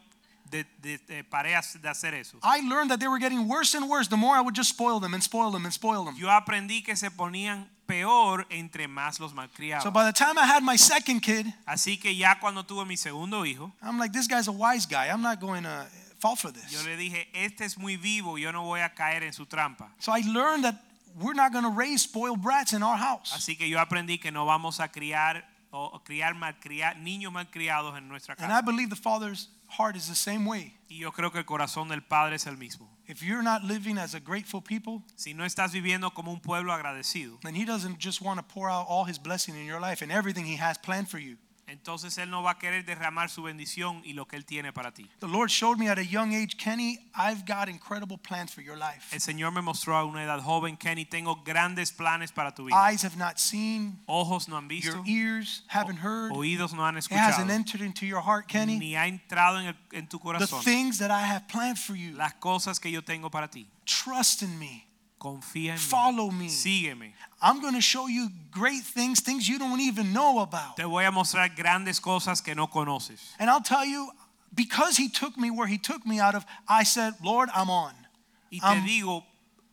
de, de- de- paré de hacer eso. I learned that they were getting worse and worse the more I would just spoil them and spoil them and spoil them. Yo aprendí que se ponían peor entre más los malcriados. So by the time I had my second kid, Así que ya cuando tuve mi segundo hijo, I'm like, this guy's a wise guy. I'm not going to fall for yo le dije, este es muy vivo, yo no voy a caer en su trampa. So I learned that we're not going to raise spoiled brats in our house. Así que yo aprendí que no vamos a criar o criar malcria- niños malcriados en nuestra And I believe the father's heart is the same way. Y yo creo que el corazón del Padre es el mismo. If you're not living as a grateful people, Si no estás viviendo como un pueblo agradecido, then he doesn't just want to pour out all his blessing in your life and everything he has planned for you. Entonces Él no va a querer derramar su bendición y lo que Él tiene para ti. The Lord showed me at a young age, Kenny, I've got incredible plans for your life. El Señor me mostró a una edad joven, Kenny, tengo grandes planes para tu vida. Eyes have not seen, Ojos no han your ears haven't heard. oídos no han It hasn't entered into your heart, Kenny. ni ha entrado en, el- en tu corazón. The things that I have planned for you. las cosas que yo tengo para ti. Trust in me. Confía en. Follow me. Sígueme. I'm going to show you great things, things you don't even know about. Te voy a mostrar grandes cosas que no conoces. And I'll tell you, because he took me where he took me out of, I said, Lord, I'm on. Y te Am- digo,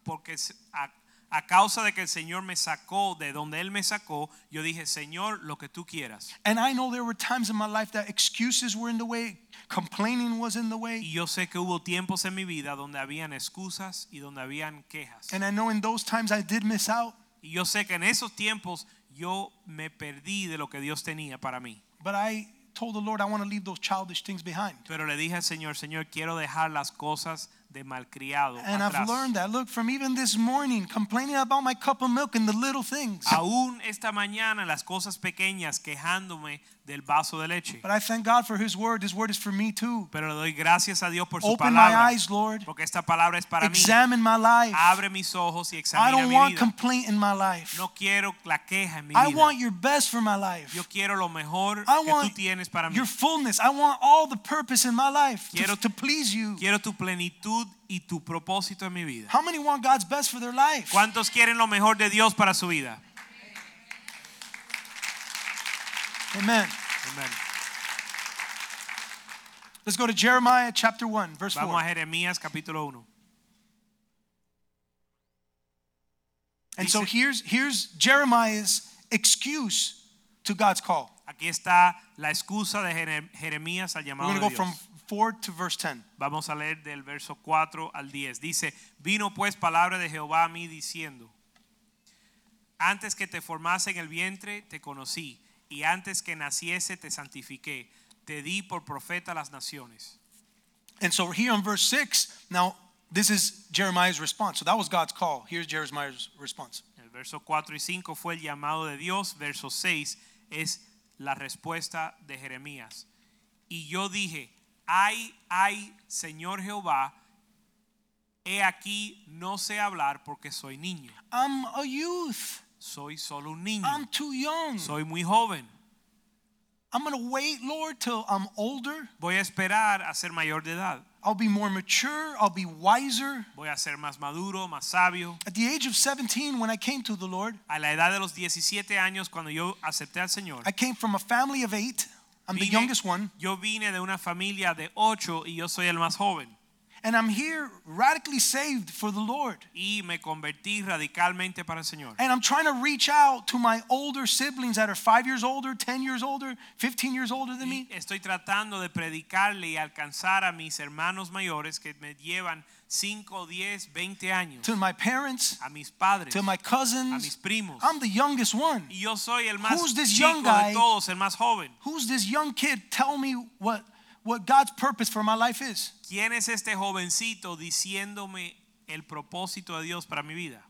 porque a- a causa de que el Señor me sacó de donde Él me sacó, yo dije, Señor, lo que tú quieras. And I know there were times in my life that excuses were in the way, complaining was in the way. Y yo sé que hubo tiempos en mi vida donde habían excusas y donde habían quejas. And I know in those times I did miss out. Y yo sé que en esos tiempos yo me perdí de lo que Dios tenía para mí. But I told the Lord I want to leave those childish things behind. Pero le dije al Señor, Señor, quiero dejar las cosas de malcriado And I've atrás. learned that. Look, from even this morning, complaining about my cup of milk and the little things. Aún esta mañana las cosas pequeñas quejándome del vaso de leche. But I thank God for His word. His word is for me too. Pero le doy gracias a Dios por su Open my eyes, Lord. Porque esta palabra es para mí. Examine my life. Abre mis ojos y I examina I don't mi want vida. complaint in my life. No quiero la queja en mi I vida. want your best for my life. Yo quiero lo mejor I que tú tienes para mí. your fullness. I want all the purpose in my life to, Quiero- to please you. Quiero tu plenitud y tu propósito en mi vida. How many want God's best for their life? ¿Cuántos quieren lo mejor de Dios para su vida? Amen. Amén. Let's go to Jeremiah chapter 1, verse 4. Vamos a Jeremías capítulo 1. And so here's here's Jeremiah's excuse to God's call. Aquí está la excusa de Jere- Jeremías al We're llamado going to go Dios. from 4 to verse 10. Vamos a leer del verso 4 al 10. Dice, vino pues palabra de Jehová a mí diciendo, antes que te formase en el vientre te conocí, y antes que naciese te santifiqué, te di por profeta a las naciones. And so here in verse 6, now this is Jeremiah's response. So that was God's call. Here's Jeremiah's response. El verso 4 y 5 fue el llamado de Dios, verso 6 es la respuesta de Jeremías. Y yo dije, ay, ay, Señor Jehová, he aquí no sé hablar porque soy niño, I'm a youth. Soy solo un niño, I'm too young. soy muy joven. I'm going to wait, Lord, till I'm older. Voy a esperar a ser mayor de edad. I'll be more mature. I'll be wiser. Voy a ser más maduro, más sabio. At the age of 17, when I came to the Lord, A la edad de los 17 años, cuando yo acepté al Señor, I came from a family of eight. I'm the vine- youngest one. yo vine de una familia de ocho y yo soy el más joven. And I'm here radically saved for the Lord. Y me convertí radicalmente para el Señor. And I'm trying to reach out to my older siblings that are five years older, 10 years older, 15 years older than me. Y estoy tratando de predicarle y alcanzar a mis hermanos mayores que me llevan 5, 10, 20 años. to my parents, A mis padres, to my a mis cousins. primos. I'm the youngest one. Y yo soy el más Who's this young guy? de todos, el más joven. Who's this young kid? Tell me what, what God's purpose for my life is. ¿Quién es este jovencito diciéndome el propósito de Dios para mi vida?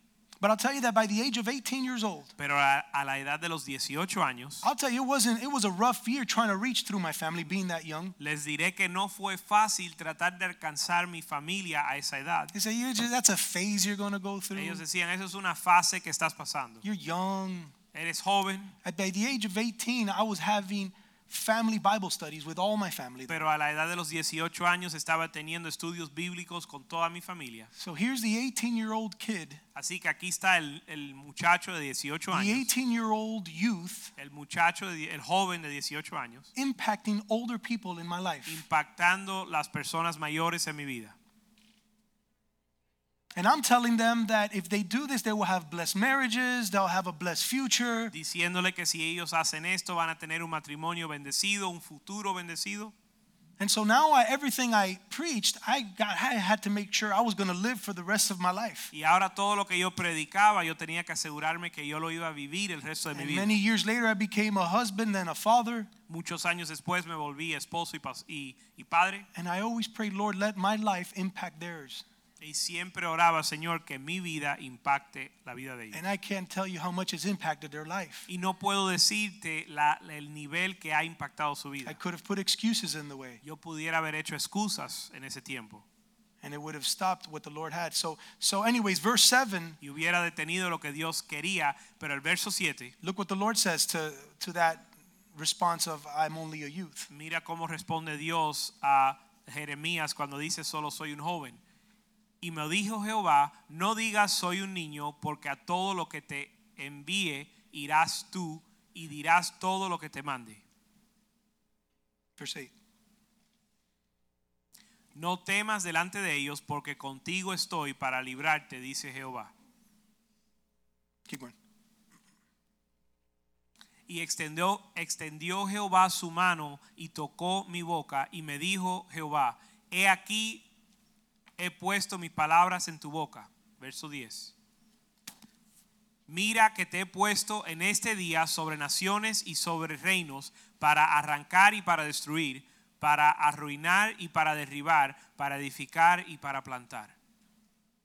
But I'll tell you that by the age of 18 years old, Pero a, a la edad de los 18 años, I'll tell you it wasn't it was a rough year trying to reach through my family being that young. les diré que no fue fácil tratar de alcanzar mi familia a esa edad. They say just, that's a phase you're going to go through. Ellos decían, eso es una fase que estás pasando. You're young. Eres joven, At by the age of 18, I was having family Bible studies with all my family. pero a la edad de los 18 años estaba teniendo estudios bíblicos con toda mi familia. So here's the 18 year old kid, Así que aquí está el, el muchacho de 18 the años, 18 year old youth el muchacho, de- el joven de 18 años, impacting older people in my life. impactando las personas mayores en mi vida. And I'm telling them that if they do this, they will have blessed marriages, they'll have a blessed future. Diciéndole que si ellos hacen esto van a tener un matrimonio bendecido, un futuro bendecido. And so now I, everything I preached, I got I had to make sure I was going to live for the rest of my life. Y ahora todo lo que yo predicaba, yo tenía que asegurarme que yo lo iba a vivir el resto de mi vida. many years later, I became a husband and a father. Muchos años después me volví esposo y, y- y padre. And I always prayed, Lord, let my life impact theirs. Y siempre oraba, Señor, que mi vida impacte la vida de ellos. And I can't tell you how much it's impacted their life. Y no puedo decirte la- el nivel que ha impactado su I could have put excuses in the way, Yo pudiera haber hecho excusas en ese tiempo and it would have stopped what the Lord had. So, so anyways, verse 7, y hubiera detenido lo que Dios quería, pero el verso 7, look what the Lord says to, to that response of, I'm only a youth. mira cómo responde Dios a Jeremías cuando dice solo soy un joven. Y me dijo Jehová, no digas soy un niño, porque a todo lo que te envíe irás tú y dirás todo lo que te mande. Verse 8. No temas delante de ellos, porque contigo estoy para librarte, dice Jehová. Keep going. Y extendió, extendió Jehová su mano y tocó mi boca y me dijo Jehová, he aquí he puesto mis palabras en tu boca. Verso 10. Mira que te he puesto en este día sobre naciones y sobre reinos para arrancar y para destruir, para arruinar y para derribar, para edificar y para plantar.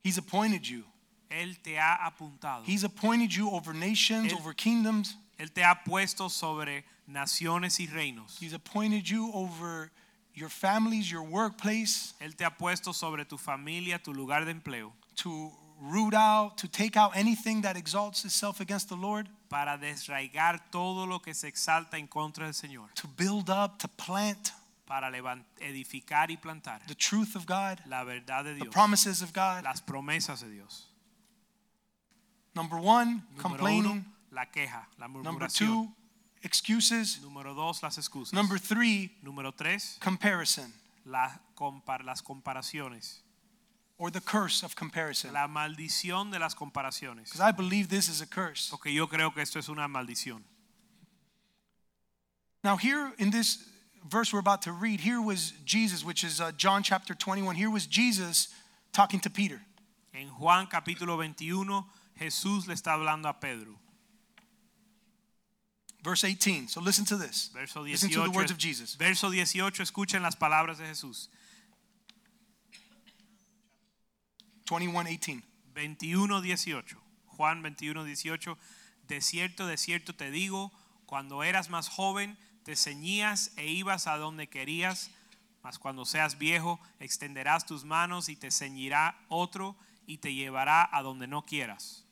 He's appointed you. Él te ha apuntado. He's appointed you over nations, Él- over kingdoms. Él te ha puesto sobre naciones y reinos. He's appointed you over your families, your workplace, Él te ha puesto sobre tu familia, tu lugar de empleo, to root out, to take out anything that exalts itself against the Lord, para desraigar todo lo que se exalta en contra del Señor, to build up, to plant para edificar y plantar the truth of God, la verdad de Dios. the promises of God. las promesas de Dios. Number one, Número complaining. uno, la queja, la murmuración. Number two, excuses. Número dos, las excusas. Number three, Número tres, comparison la compar- las comparaciones. or the curse of comparison. La maldición de las comparaciones. Because I believe this is a curse. Porque yo creo que esto es una maldición. Now, here in this verse we're about to read, here was Jesus, which is uh, John chapter 21. Here was Jesus talking to Peter. En Juan capítulo 21, Jesús le está hablando a Pedro. Verse 18. So listen to this. Verso Listen to the words of Jesus. verso 18, escuchen las palabras de Jesús. 21 18. 21, 18. Juan 21, 18. De cierto, de cierto te digo, cuando eras más joven, te ceñías e ibas a donde querías, mas cuando seas viejo, extenderás tus manos y te ceñirá otro y te llevará a donde no quieras.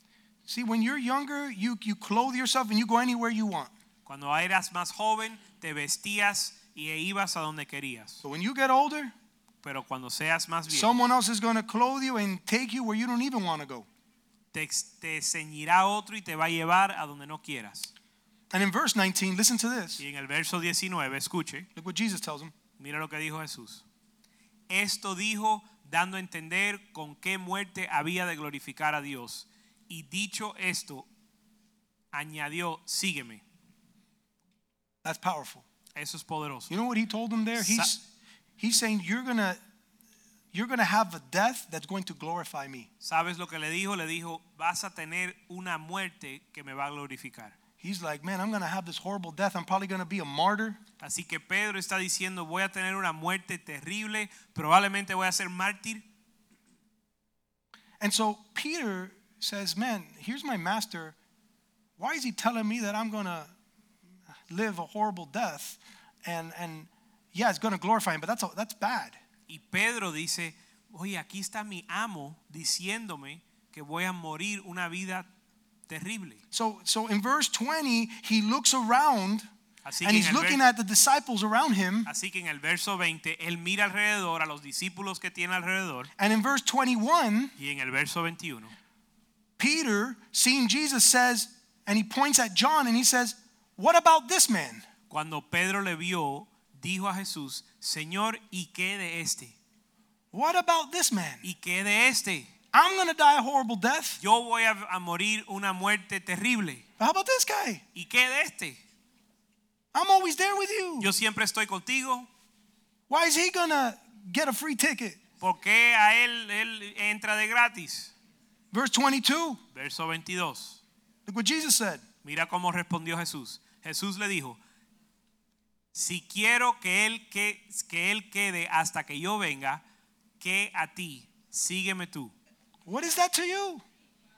See, when you're younger, you, you clothe yourself and you go anywhere you want. Cuando eras más joven, te vestías y ibas a donde querías. But when you get older, Pero cuando seas más viejo, someone else is going to clothe you and take you where you don't even want to go. te, te ceñirá otro y te va a llevar a donde no quieras. And in verse 19, listen to this. Y en el verso 19, escuche, Look what Jesus tells him. mira lo que dijo Jesús. Esto dijo dando a entender con qué muerte había de glorificar a Dios. Y dicho esto, añadió, sígueme. That's powerful. Eso es poderoso. You know what he told them there? He's, he's saying, You're going to. You're going to have a death that's going to glorify me. ¿Sabes lo que le dijo? Le dijo, vas a tener una muerte que me va a glorificar. He's like, Man, I'm going to have this horrible death. I'm probably going to be a martyr. Así que Pedro está diciendo, voy a tener una muerte terrible, probablemente voy a ser mártir. And so Peter says, Man, here's my master. Why is he telling me that I'm going to live a horrible death? And, and yeah, it's going to glorify him, but that's, that's bad. Y Pedro dice, oye, aquí está mi amo diciéndome que voy a morir una vida terrible. So, so in verse 20, he looks around Así and he's looking at the disciples around him. así que en el verso 20, él mira alrededor a los discípulos que tiene alrededor. And in verse 21, Y en el verso 21, Peter, seeing Jesus, says, and he points at John and he says, What about this man? cuando Pedro le vio, dijo a Jesús, Señor, ¿y qué de este? What about this man? ¿Y qué de este? I'm going to die a horrible death. Yo voy a, morir una muerte terrible. But how about this guy? ¿Y qué de este? I'm always there with you. Yo siempre estoy contigo. Why is he going to get a free ticket? ¿Por qué a él, él entra de gratis? Verse 22, Verso 22. look what Jesus said. Mira cómo respondió Jesús. Jesús le dijo, si quiero que él, que, que él quede hasta que yo venga, que a ti, sígueme tú. What is that to you?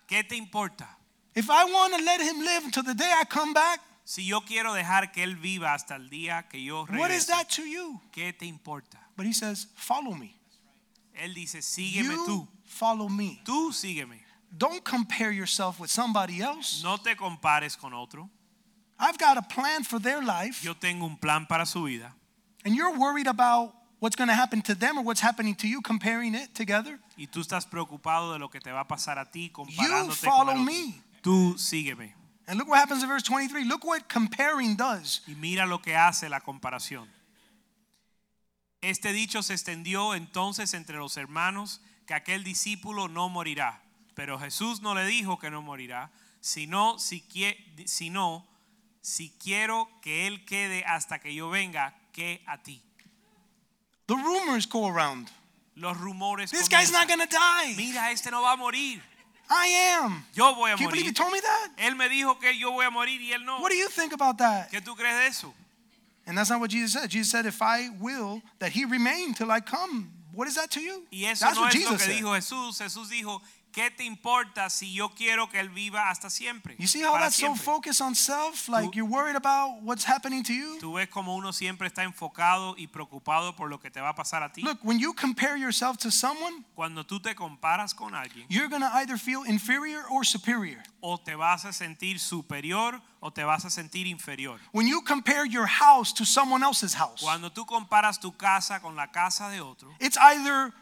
¿Qué te importa? If I want to let him live until the day I come back, Si yo quiero dejar que él viva hasta el día que yo what is regrese, that to you? ¿qué te importa? But he says, Follow me. Él dice, sígueme You tú. follow me. Tú sígueme. Don't compare yourself with somebody else. No te compares con otro. I've got a plan for their life, Yo tengo un plan para su vida. and you're worried about what's going to happen to them or what's happening to you, comparing it together. Y tú estás preocupado de lo que te va a pasar a ti You comparándote con follow el otro. me. Tú sígueme. And look what happens in verse 23. Look what comparing does. Y mira lo que hace la comparación. Este dicho se extendió entonces entre los hermanos que aquel discípulo no morirá. Pero Jesús no le dijo que no morirá, sino si, sino si quiero que él quede hasta que yo venga, que a ti. The rumors go around. Los rumores This guy's not comienzan. going to die. Mira, este no va a morir. I am. Yo voy a Can you believe he morir. told me that? Él me dijo que yo voy a morir y él no. What do you think about that? ¿Qué tú crees de eso? And that's not what Jesus said. Jesus said, if I will, that he remain till I come. What is that to you? Y eso That's no what es lo Jesus que said. dijo Jesús. Jesús dijo, ¿qué te importa si yo quiero que él viva hasta siempre? You see how Para that's so focused on self? Like you're worried about what's happening to you? Tú ves como uno siempre está enfocado y preocupado por lo que te va a pasar a ti. Look, when you compare yourself to someone, Cuando tú te comparas con alguien, you're going to either feel inferior or superior. o te vas a sentir superior o te vas a sentir inferior. When you compare your house to someone else's house, Cuando tú comparas tu casa con la casa de otro, it's either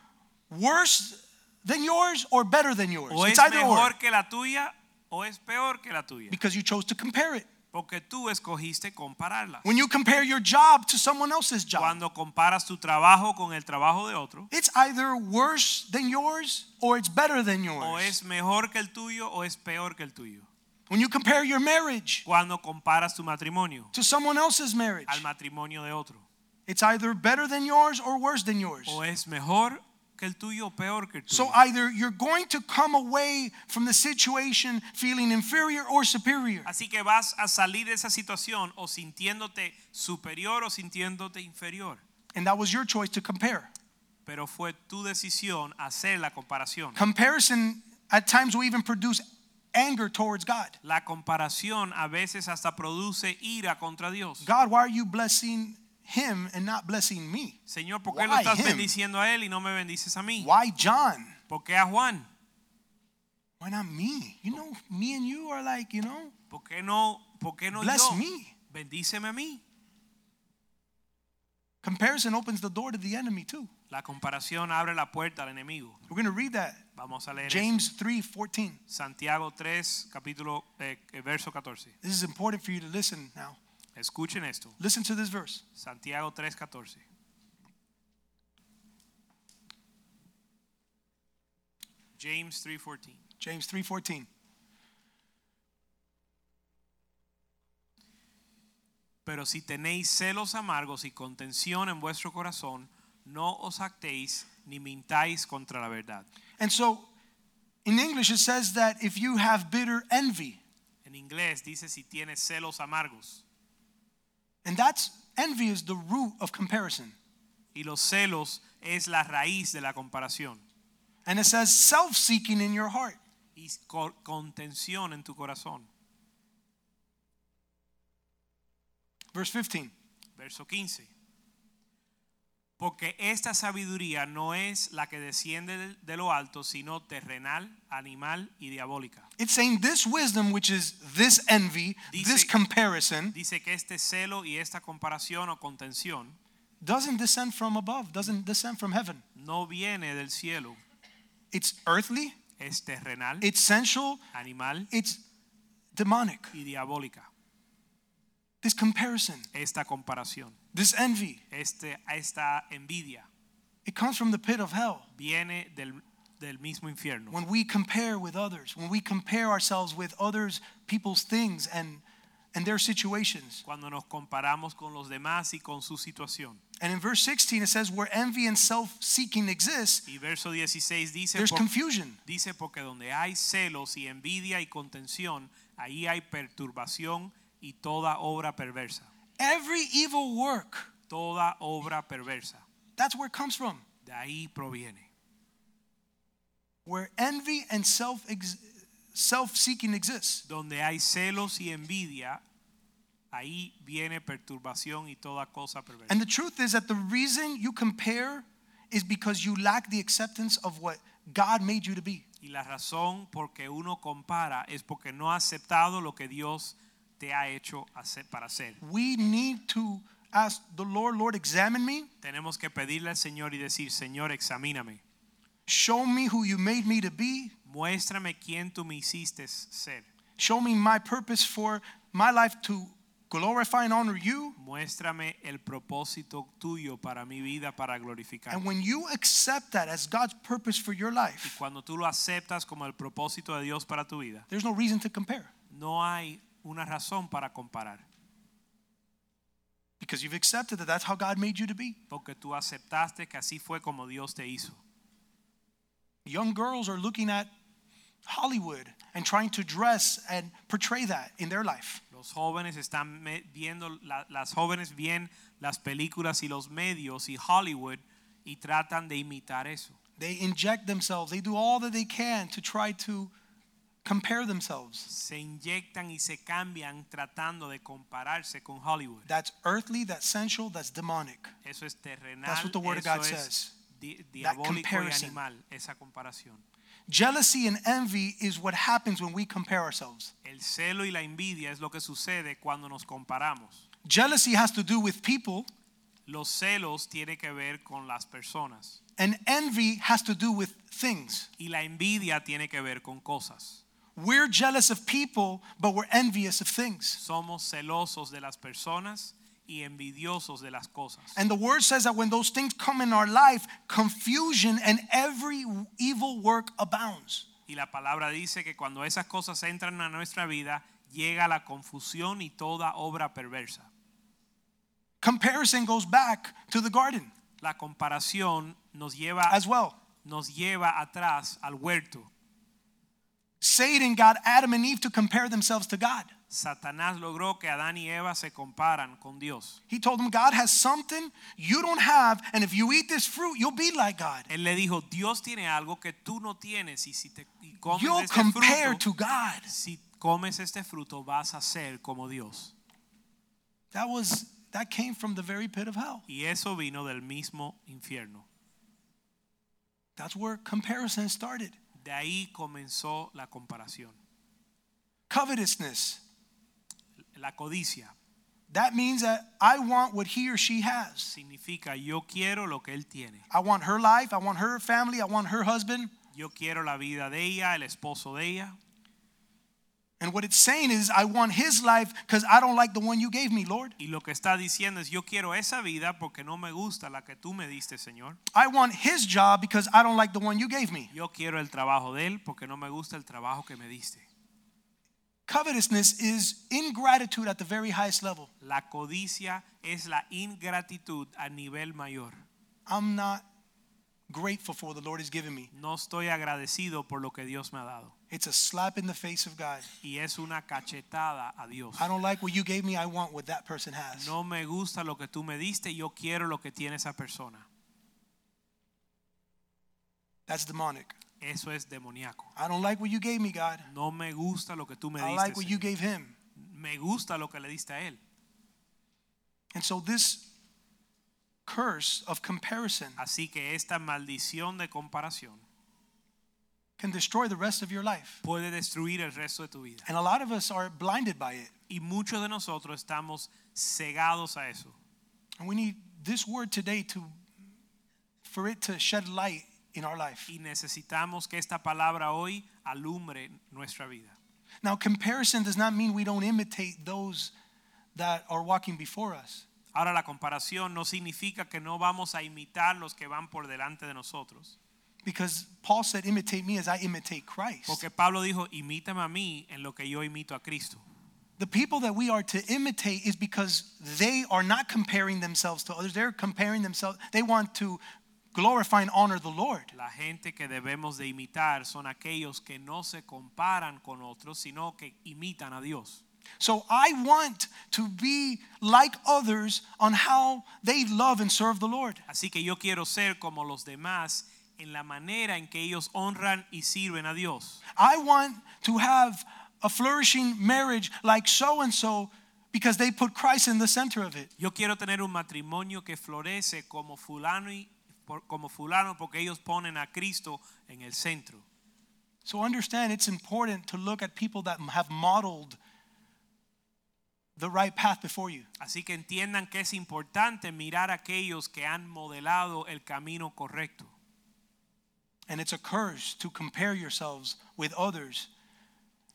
worse than yours or better than yours. o It's es either or mejor que la tuya o es peor que la tuya, because you chose to compare it. porque tú escogiste compararlas. When you compare your job to someone else's job, Cuando comparas tu trabajo con el trabajo de otro, it's either worse than yours or it's better than o yours. es mejor que el tuyo o es peor que el tuyo. When you compare your marriage Cuando comparas tu matrimonio to someone else's marriage, al matrimonio de otro, it's either better than yours or worse than yours. o es mejor que el tuyo peor que el tuyo. So either you're going to come away from the situation feeling inferior or superior. Así que vas a salir de esa situación o sintiéndote superior o sintiéndote inferior. And that was your choice to compare. Pero fue tu decisión hacer la comparación. Comparison at times will even produce anger towards God. La comparación a veces hasta produce ira contra Dios. God, why are you blessing him and not blessing me? Señor, ¿por qué lo Why estás him? bendiciendo a él y no me bendices a mí? Why John? ¿Por qué a Juan? Why not me? You know, me and you are like, you know, ¿Por qué no, por qué no bless yo? me. Bendíceme a mí. Comparison opens the door to the enemy too. La comparación abre la puerta al enemigo. We're going to read that. Vamos a leer. James 3:14. Santiago 3, capítulo, eh, verso 14. This is important for you to listen now. Escuchen esto. Listen to this verse. Santiago 3, 14. James 3, 14. James 3:14. Pero si tenéis celos amargos y contención en vuestro corazón, no os actéis ni mintáis contra la verdad. And so in English it says that if you have bitter envy, En inglés dice si tienes celos amargos. And that's envy is the root of comparison. Y los celos es la raíz de la comparación. And it says self-seeking in your heart. Y co- contención en tu corazón. Verse 15. Verso 15. Porque esta sabiduría no es la que desciende de- lo alto, sino terrenal, animal y diabólica. It's saying this wisdom, which is this envy, Dice- this comparison, Dice que este celo y esta comparación o contención doesn't descend from above, doesn't descend from heaven. no viene del cielo, It's earthly, es terrenal, it's sensual, animal it's demonic. y diabólica. This comparison, Esta comparación, this envy, este, esta envidia it comes from the pit of hell. viene del, del mismo infierno. When we compare with others, when we compare ourselves with others, people's things and and their situations. Cuando nos comparamos con los demás y con su situación. And in verse 16 it says where envy and self-seeking exist, Y verso 16 dice, there's por- confusion. dice porque donde hay celos y envidia y contención, ahí hay perturbación y toda obra perversa. Every evil work, Toda obra perversa. that's where it comes from. De ahí proviene. Where envy and self self-seeking exists. Donde hay celos y envidia, ahí viene perturbación y toda cosa perversa. And the truth is that the reason you compare is because you lack the acceptance of what God made you to be. Y la razón por que uno compara es porque no ha aceptado lo que Dios te ha hecho hacer- para hacer. We need to ask the Lord, Lord, examine me, Tenemos que pedirle al Señor y decir, Señor, examíname. show me who you made me to be, Muéstrame quién tú me hiciste ser. show me my purpose for my life to glorify and honor you. Muéstrame el propósito tuyo para mi vida para glorificar. And when you accept that as God's purpose for your Y life, cuando tú lo aceptas como el propósito de Dios para tu vida, there's no reason to compare no hay una razón para comparar, because you've accepted that that's how God made you to be. porque tú aceptaste que así fue como Dios te hizo. Young girls are looking at Hollywood and trying to dress and portray that in their life. Los jóvenes están viendo, la- las jóvenes ven las películas y los medios y Hollywood y tratan de imitar eso. They inject themselves, they do all that they can to try to compare themselves. Se inyectan y se cambian tratando de compararse con Hollywood. That's earthly, that's sensual, that's demonic. Eso es terrenal, That's what the Word of eso God es says. di- That diabólico y comparison. animal, esa comparación. Jealousy and envy is what happens when we compare ourselves. El celo y la envidia es lo que sucede cuando nos comparamos. Jealousy has to do with people, Los celos tienen que ver con las personas and envy has to do with things. y la envidia tiene que ver con cosas. We're jealous of people, but we're envious of things. Somos celosos de las personas y envidiosos de las cosas. And the word says that when those things come in our life, confusion and every evil work abounds. Y la palabra dice que cuando esas cosas entran a nuestra vida, llega la confusión y toda obra perversa. Comparison goes back to the garden La comparación nos lleva, as well. nos lleva atrás al huerto. Satan got Adam and Eve to compare themselves to God. Satanás logró que Adán y Eva se comparan con Dios. He told them, God has something you don't have, and if you eat this fruit, you'll be like God. Él le dijo, Dios tiene algo que tú no tienes y si te y comes You'll este compare fruto, to God. si comes este fruto vas a ser como Dios. That was that came from the very pit of hell. Y eso vino del mismo infierno. That's where comparison started. De ahí comenzó la comparación. Covetousness. La codicia That means that I want what he or she has. significa yo quiero lo que él tiene. I want her life, I want her family, I want her husband. Yo quiero la vida de ella, el esposo de ella. And what it's saying is, I want his life because I don't like the one you gave me, Lord. Y lo que está diciendo es yo quiero esa vida porque no me gusta la que tú me diste, Señor. I want his job because I don't like the one you gave me. Yo quiero el trabajo de él porque no me gusta el trabajo que me diste. Covetousness is ingratitude at the very highest level. La codicia es la ingratitud a nivel mayor. I'm not grateful for what the Lord has given me. No estoy agradecido por lo que Dios me ha dado. It's a slap in the face of God. Y es una cachetada a Dios. I don't like what you gave me, I want what that person has. No me gusta lo que tú me diste, yo quiero lo que tiene esa persona. That's demonic. Eso es demoníaco. I don't like what you gave me, God. No me gusta lo que tú me I diste. like what you gave him. Me gusta lo que le diste a él. And so this curse of comparison Así que esta maldición de comparación can destroy the rest of your life. puede destruir el resto de tu vida. And a lot of us are blinded by it. Y muchos de nosotros estamos cegados a eso. And we need this word today to for it to shed light in our life. Y necesitamos que esta palabra hoy alumbre nuestra vida. Now comparison does not mean we don't imitate those that are walking before us. Ahora la comparación no significa que no vamos a imitar los que van por delante de nosotros. Because Paul said, imitate me as I imitate Christ. Porque Pablo dijo, imítame a mí en lo que yo imito a Cristo. The people that we are to imitate is because they are not comparing themselves to others. They're comparing themselves. They want to glorify and honor the Lord. La gente que debemos de imitar son aquellos que no se comparan con otros, sino que imitan a Dios. So I want to be like others on how they love and serve the Lord. Así que yo quiero ser como los demás en la manera en que ellos honran y sirven a Dios. I want to have a flourishing marriage like so and so because they put Christ in the center of it. Yo quiero tener un matrimonio que florece como fulano y como fulano porque ellos ponen a Cristo en el centro. So understand it's important to look at people that have modeled the right path before you. Así que entiendan que es importante mirar a aquellos que han modelado el camino correcto. And it's a curse to compare yourselves with others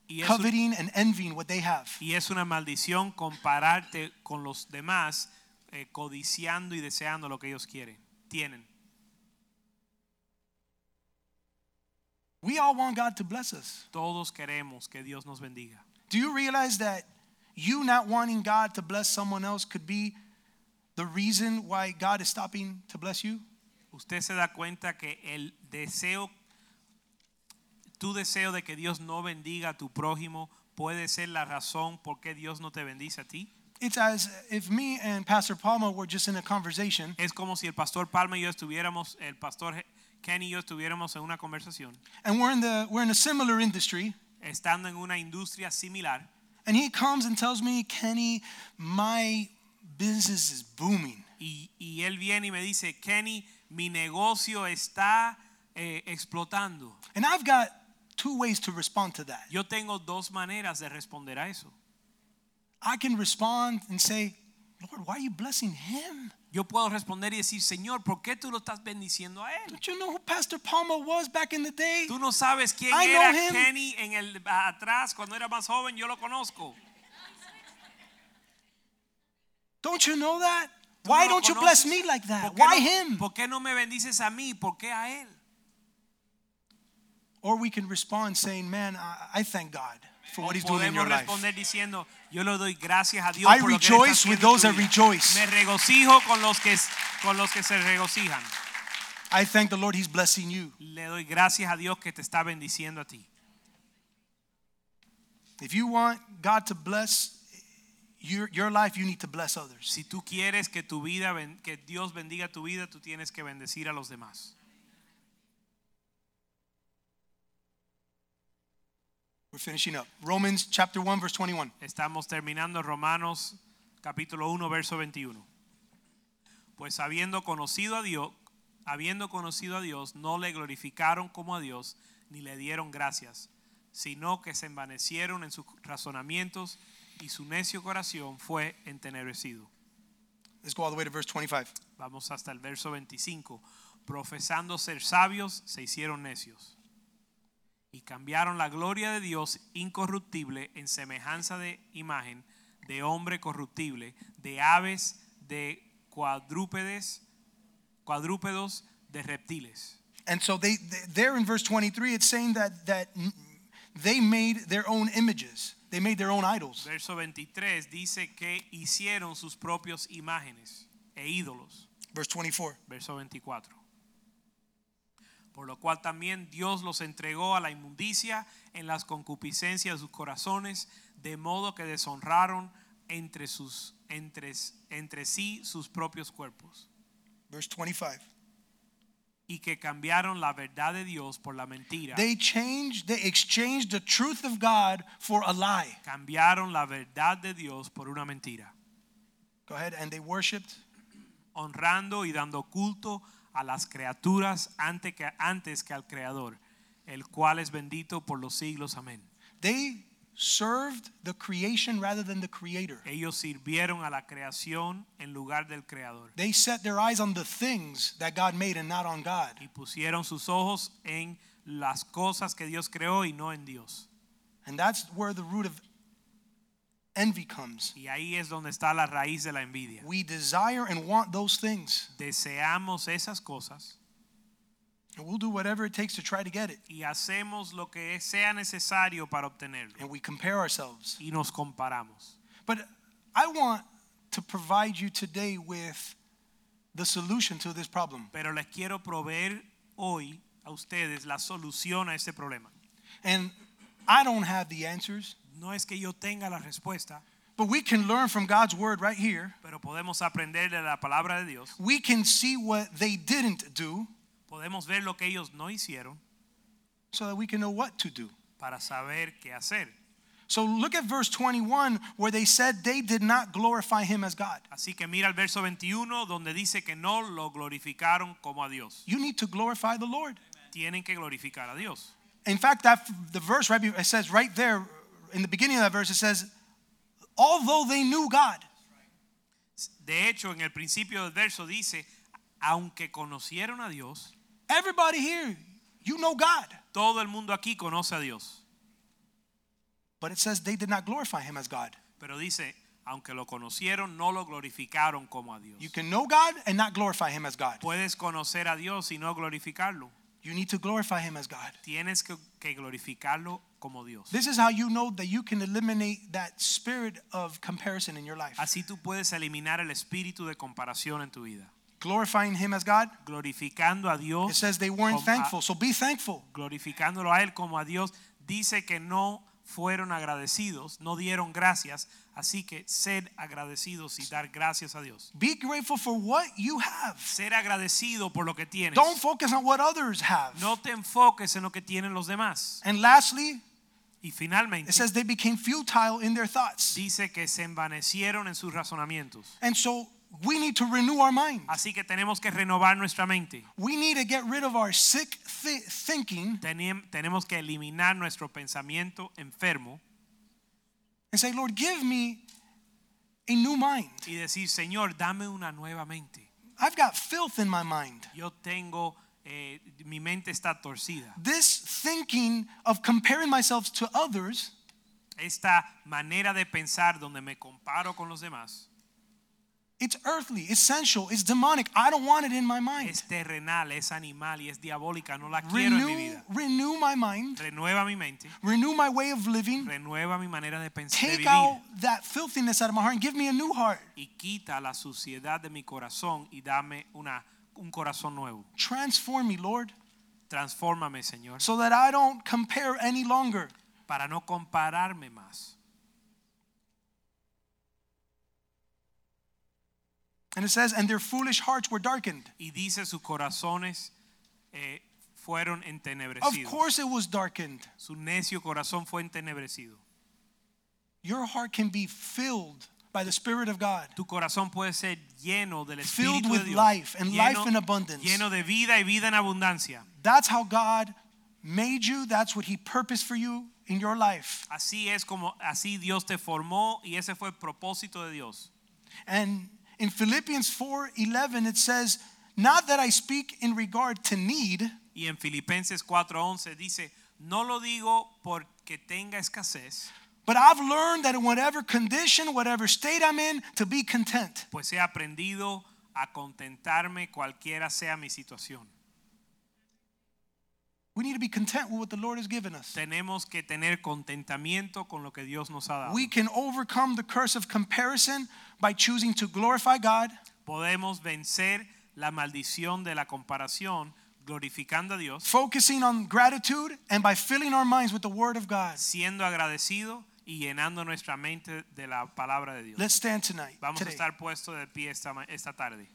Y es, un- coveting and envying what they have. y es una maldición compararte con los demás eh, codiciando y deseando lo que ellos quieren, tienen. We all want God to bless us. Todos queremos que Dios nos bendiga. Do you realize that you not wanting God to bless someone else could be the reason why God is stopping to bless you? Usted se da cuenta que el deseo, tu deseo de que Dios no bendiga a tu prójimo puede ser la razón por qué Dios no te bendice a ti. It's as if me and Pastor Palma were just in a conversation Es como si el pastor Palma y yo estuviéramos, el pastor Kenny y yo estuviéramos en una conversación, and we're in the we're in a similar industry estando en una industria similar, and he comes and tells me, "Kenny, my business is booming." y, y él viene y me dice, Kenny, mi negocio está eh, explotando. And I've got two ways to respond to that. Yo tengo dos maneras de responder a eso. I can respond and say, "Lord, why are you blessing him?" Yo puedo responder y decir, Señor, ¿por qué tú lo estás bendiciendo a él? Don't you know who Pastor Palma was back in the day? Tú no sabes quién I know era him. Kenny en el atrás cuando era más joven, yo lo conozco. Don't you know that? Why don't you bless me like that? Why him? ¿Por qué no me bendices a mí? ¿Por qué a él? Or we can respond saying, Man, I, I thank God for what He's doing in your life. responder diciendo, yo le doy gracias a Dios I por lo que él está rejoice with those that rejoice. Me regocijo con los que con los que se regocijan. I thank the Lord He's blessing you. Le doy gracias a Dios que te está bendiciendo a ti. If you want God to bless your, your life, you need to bless others. Si tú quieres que tu vida que Dios bendiga tu vida, tú tienes que bendecir a los demás. We're finishing up. Romans chapter 1, verse 21. Estamos terminando Romanos capítulo 1 verso 21. Pues habiendo conocido a Dios, habiendo conocido a Dios, no le glorificaron como a Dios ni le dieron gracias, sino que se envanecieron en sus razonamientos y su necio corazón fue entenebrecido. Let's go all the way to verse 25. Vamos hasta el verso 25. Profesando ser sabios, se hicieron necios. Y cambiaron la gloria de Dios incorruptible en semejanza de imagen de hombre corruptible, de aves, de cuadrúpedes, cuadrúpedos, de reptiles. And so they, they there in verse 23, it's saying that that they made their own images. They made their own idols. Verso 23 dice que hicieron sus propios imágenes e ídolos. Verse 24. verso 24. Por lo cual también Dios los entregó a la inmundicia en las concupiscencias de sus corazones, de modo que deshonraron entre, sus, entre, entre sí sus propios cuerpos, Verse 25. Y que cambiaron la verdad de Dios por la mentira. They changed, they exchanged the truth of God for a lie. Cambiaron la verdad de Dios por una mentira, Go ahead. And they worshiped honrando y dando culto a las criaturas antes que, antes que al Creador, el cual es bendito por los siglos. Amén. They served the creation rather than the creator. Ellos sirvieron a la creación en lugar del creador They set their eyes on the things that God made and not on God. y pusieron sus ojos en las cosas que Dios creó y no en Dios. And that's where the root of envy comes. Y ahí es donde está la raíz de la envidia. We desire and want those things, Deseamos esas cosas and we'll do whatever it takes to try to get it. y hacemos lo que sea necesario para obtenerlo And we compare ourselves. y nos comparamos. But I want to provide you today with the solution to this problem. Pero les quiero proveer hoy a ustedes la solución a este problema. And I don't have the answers, No es que yo tenga la respuesta, but we can learn from God's word right here. pero podemos aprender de la palabra de Dios. We can see what they didn't do Podemos ver lo que ellos no hicieron so that we can know what to do. para saber qué hacer. So look at verse 21 where they said they did not glorify him as God. Así que mira el verso 21 donde dice que no lo glorificaron como a Dios. You need to glorify the Lord. Tienen que glorificar a Dios. In fact, that the verse right it says right there in the beginning of that verse it says although they knew God. De hecho, en el principio del verso dice, aunque conocieron a Dios, Everybody here, you know God. todo el mundo aquí conoce a Dios. But it says they did not glorify him as God. Pero dice, aunque lo conocieron, no lo glorificaron como a Dios. You can know God and not glorify him as God. Puedes conocer a Dios y no glorificarlo. You need to glorify him as God. Tienes que, que glorificarlo como Dios. This is how you know that you can eliminate that spirit of comparison in your life. Así tú puedes eliminar el espíritu de comparación en tu vida. Glorifying him as God, Glorificando a it Dios, says they weren't a- thankful. So be thankful. glorificándolo a Él como a Dios, dice que no fueron agradecidos, no dieron gracias, así que ser agradecidos y dar gracias a Dios. Be grateful for what you have. Ser agradecido por lo que tienes. Don't focus on what others have. No te enfoques en lo que tienen los demás. And lastly, Y finalmente it says they became futile in their thoughts. dice que se envanecieron en sus razonamientos. And so we need to renew our mind. Así que tenemos que renovar nuestra mente. We need to get rid of our sick thi- thinking Tenem- Tenemos que eliminar nuestro pensamiento enfermo and say, Lord, give me a new mind. y decir, Señor, dame una nueva mente. I've got filth in my mind. Yo tengo, eh, mi mente está torcida. This thinking of comparing myself to others Esta manera de pensar donde me comparo con los demás It's earthly, it's sensual, it's demonic. I don't want it in my mind. es terrenal, es animal y es diabólica. No la quiero en mi Renew, vida. renew my mind, Renueva mi mente, renew my way of living. renueva mi manera de pensar, de Take vivir out that filthiness out of my heart and give me a new heart. y quita la suciedad de mi corazón y dame una, un corazón nuevo. Transform me, Lord, Transfórmame, Señor, so that I don't compare any longer. para no compararme más. And it says, and their foolish hearts were darkened. Y dice sus corazones eh, fueron Of course, it was darkened. Su necio corazón fue entenebrecido. Your heart can be filled by the Spirit of God. Tu corazón puede ser lleno del Filled with de Dios. life and life in abundance. lleno de vida y vida en abundancia. That's how God made you. That's what He purposed for you in your life. Así es como así Dios te formó y ese fue el propósito de Dios. And in Philippians 4:11 it says, "Not that I speak in regard to need, Y en Filipenses 4:11 dice, no lo digo porque tenga escasez, but I've learned that in whatever condition, whatever state I'm in, to be content." pues he aprendido a contentarme cualquiera sea mi situación. We need to be content with what the Lord has given us. Tenemos que tener contentamiento con lo que Dios nos ha dado. We can overcome the curse of comparison by choosing to glorify God, Podemos vencer la maldición de la comparación glorificando a Dios, focusing on gratitude, and by filling our minds with the Word of God. siendo agradecido y llenando nuestra mente de la palabra de Dios. Let's stand tonight. Vamos a estar puestos de pie esta, esta tarde.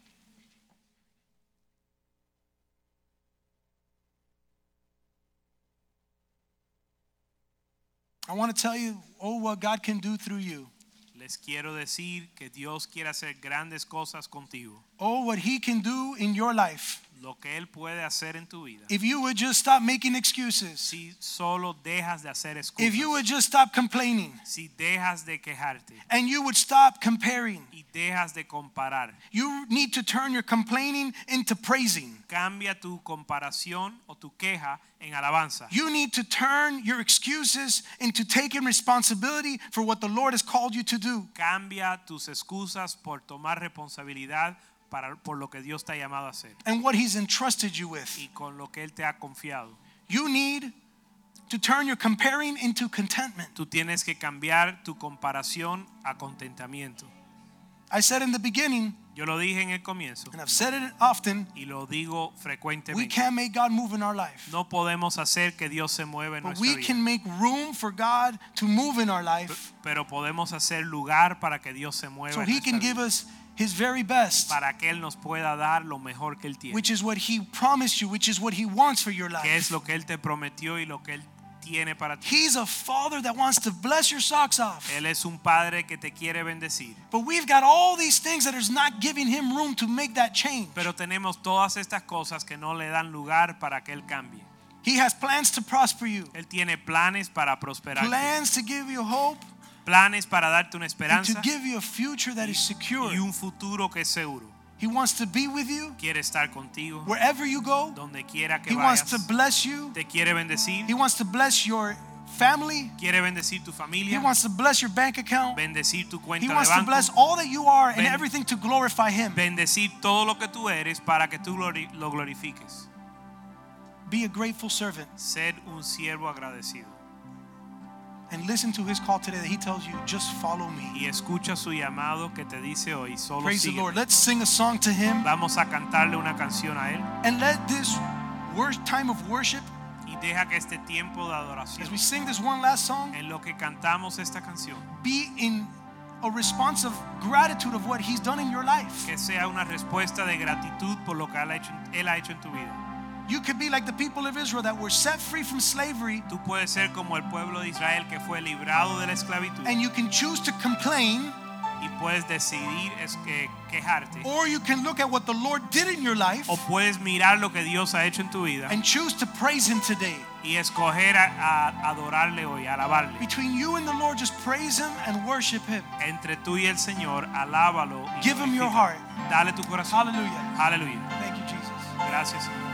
I want to tell you, oh, what God can do through you. Les quiero decir que Dios quiere hacer grandes cosas contigo. Oh, what He can do in your life. Lo que Él puede hacer en tu vida. If you would just stop making excuses, Si solo dejas de hacer excusas. if you would just stop complaining, si dejas de quejarte and you would stop comparing, y dejas de comparar, you need to turn your complaining into praising. cambia tu comparación o tu queja en alabanza. You need to turn your excuses into taking responsibility for what the Lord has called you to do. Cambia tus excusas por tomar responsabilidad para, por lo que Dios te ha llamado a hacer and what He's entrusted you with. y con lo que Él te ha confiado. You need to turn your comparing into contentment. Tú tienes que cambiar tu comparación a contentamiento. I said in the beginning, Yo lo dije en el comienzo and I've said it often, y lo digo we frecuentemente. can't make God move in our life. No podemos hacer que Dios se mueva en But nuestra we vida. can make room for God to move in our life pero podemos hacer lugar para que Dios se mueva so en He nuestra can vida, give us His very best, para que Él nos pueda dar lo mejor que Él tiene, which is what He promised you, which is what He wants for your que es life. lo que Él te prometió y lo que Él tiene para ti. He's a father that wants to bless your socks off. Él es un Padre que te quiere bendecir, But we've got all these things that is not giving Him room to make that change. pero tenemos todas estas cosas que no le dan lugar para que Él cambie. He has plans to prosper you, Él tiene planes para prosperar, plans to give you hope, planes para darte una and to esperanza give you a future that is secure. y un futuro que es seguro. He wants to be with you Quiere estar contigo wherever you go. donde quiera que He wants to bless you. Te quiere bendecir, He wants to bless your family. quiere bendecir tu familia. He wants to bless your bank account. bendecir tu He cuenta de wants to bless all that you are and everything to glorify Him. bendecir todo lo que tú eres para que tú lo glorifiques. Be a grateful servant Ser un siervo agradecido. And listen to His call today that He tells you, just follow me. Y escucha su llamado que te dice hoy, solo Praise the. Lord. Let's sing a song to Him Vamos a cantarle una canción a él and let this time of worship, y deja que este tiempo de adoración as we sing this one last song, en lo que cantamos esta canción, be in a response of gratitude of what He's done in your life. que sea una respuesta de gratitud por lo que él ha hecho, él ha hecho en tu vida. You could be like the people of Israel that were set free from slavery, Tú puedes ser como el pueblo de Israel que fue librado de la esclavitud and you can choose to complain, y puedes decidir es que quejarte or you can look at what the Lord did in your life o puedes mirar lo que Dios ha hecho en tu vida and choose to praise Him today. y escoger a, a adorarle hoy, alabarle. Between you and the Lord, just praise Him and worship Him. Entre tú y el Señor, alábalo. y Give him your heart. Dale tu corazón. Hallelujah. Aleluya. Thank you, Jesus. Gracias. Señor.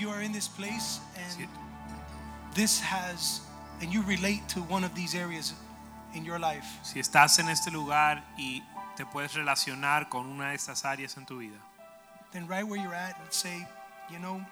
You are in this place and this has, and you relate to one of these areas in your life, Si estás en este lugar y te puedes relacionar con una de estas áreas en tu vida, then right where you're at, let's say, you know,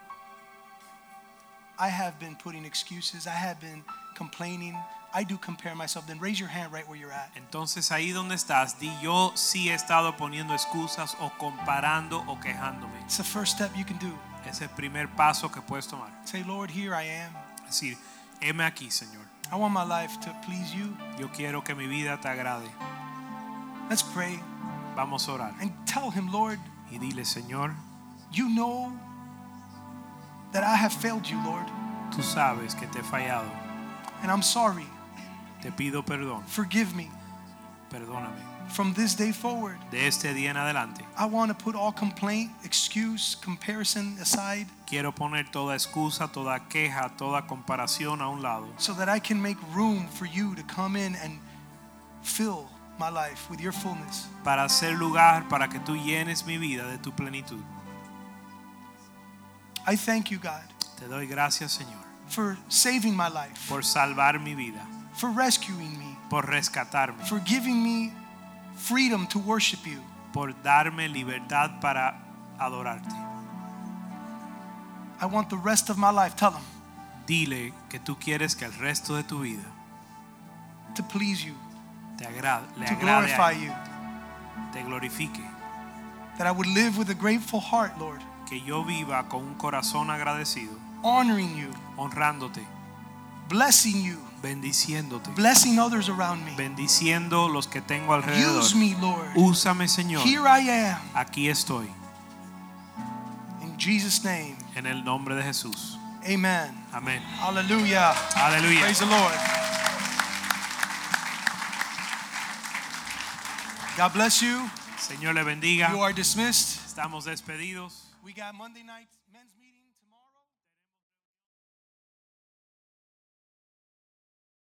I have been putting excuses, I have been complaining, I do compare myself, then raise your hand right where you're at. Entonces ahí donde estás, di yo sí he estado poniendo excusas o comparando o quejándome. It's the first step you can do. Es el primer paso que puedes tomar. Say, Lord, here I am. Es decir, heme aquí, Señor. I want my life to please you. Yo quiero que mi vida te agrade. Let's pray Vamos a orar. and tell Him, Lord, Y dile, Señor, you know that I have failed you, Lord, tú sabes que te he fallado. and I'm sorry. Te pido perdón. Forgive me. Perdóname. From this day forward, De este día en adelante, I want to put all complaint, excuse, comparison aside quiero poner toda excusa, toda queja, toda comparación a un lado so that I can make room for you to come in and fill my life with your fullness. para hacer lugar para que tú llenes mi vida de tu plenitud. I thank you, God, Te doy gracias, Señor, for saving my life, por salvar mi vida, for rescuing me, por rescatarme, for giving me freedom to worship you. por darme libertad para adorarte. I want the rest of my life, tell him. Dile que tú quieres que el resto de tu vida to please you, te agrade, le to glorify you, te glorifique, that I would live with a grateful heart, Lord, que yo viva con un corazón agradecido, honoring you, honrándote, blessing you, bendiciéndote, blessing others around me. bendiciendo los que tengo alrededor. Use me, Lord. Úsame, Señor. Here I am. Aquí estoy, In Jesus' name, en el nombre de Jesús. amen. Amén. Hallelujah. Aleluya. Praise the Lord. God bless you. Señor le bendiga. You are dismissed. Estamos despedidos. We got Monday nights.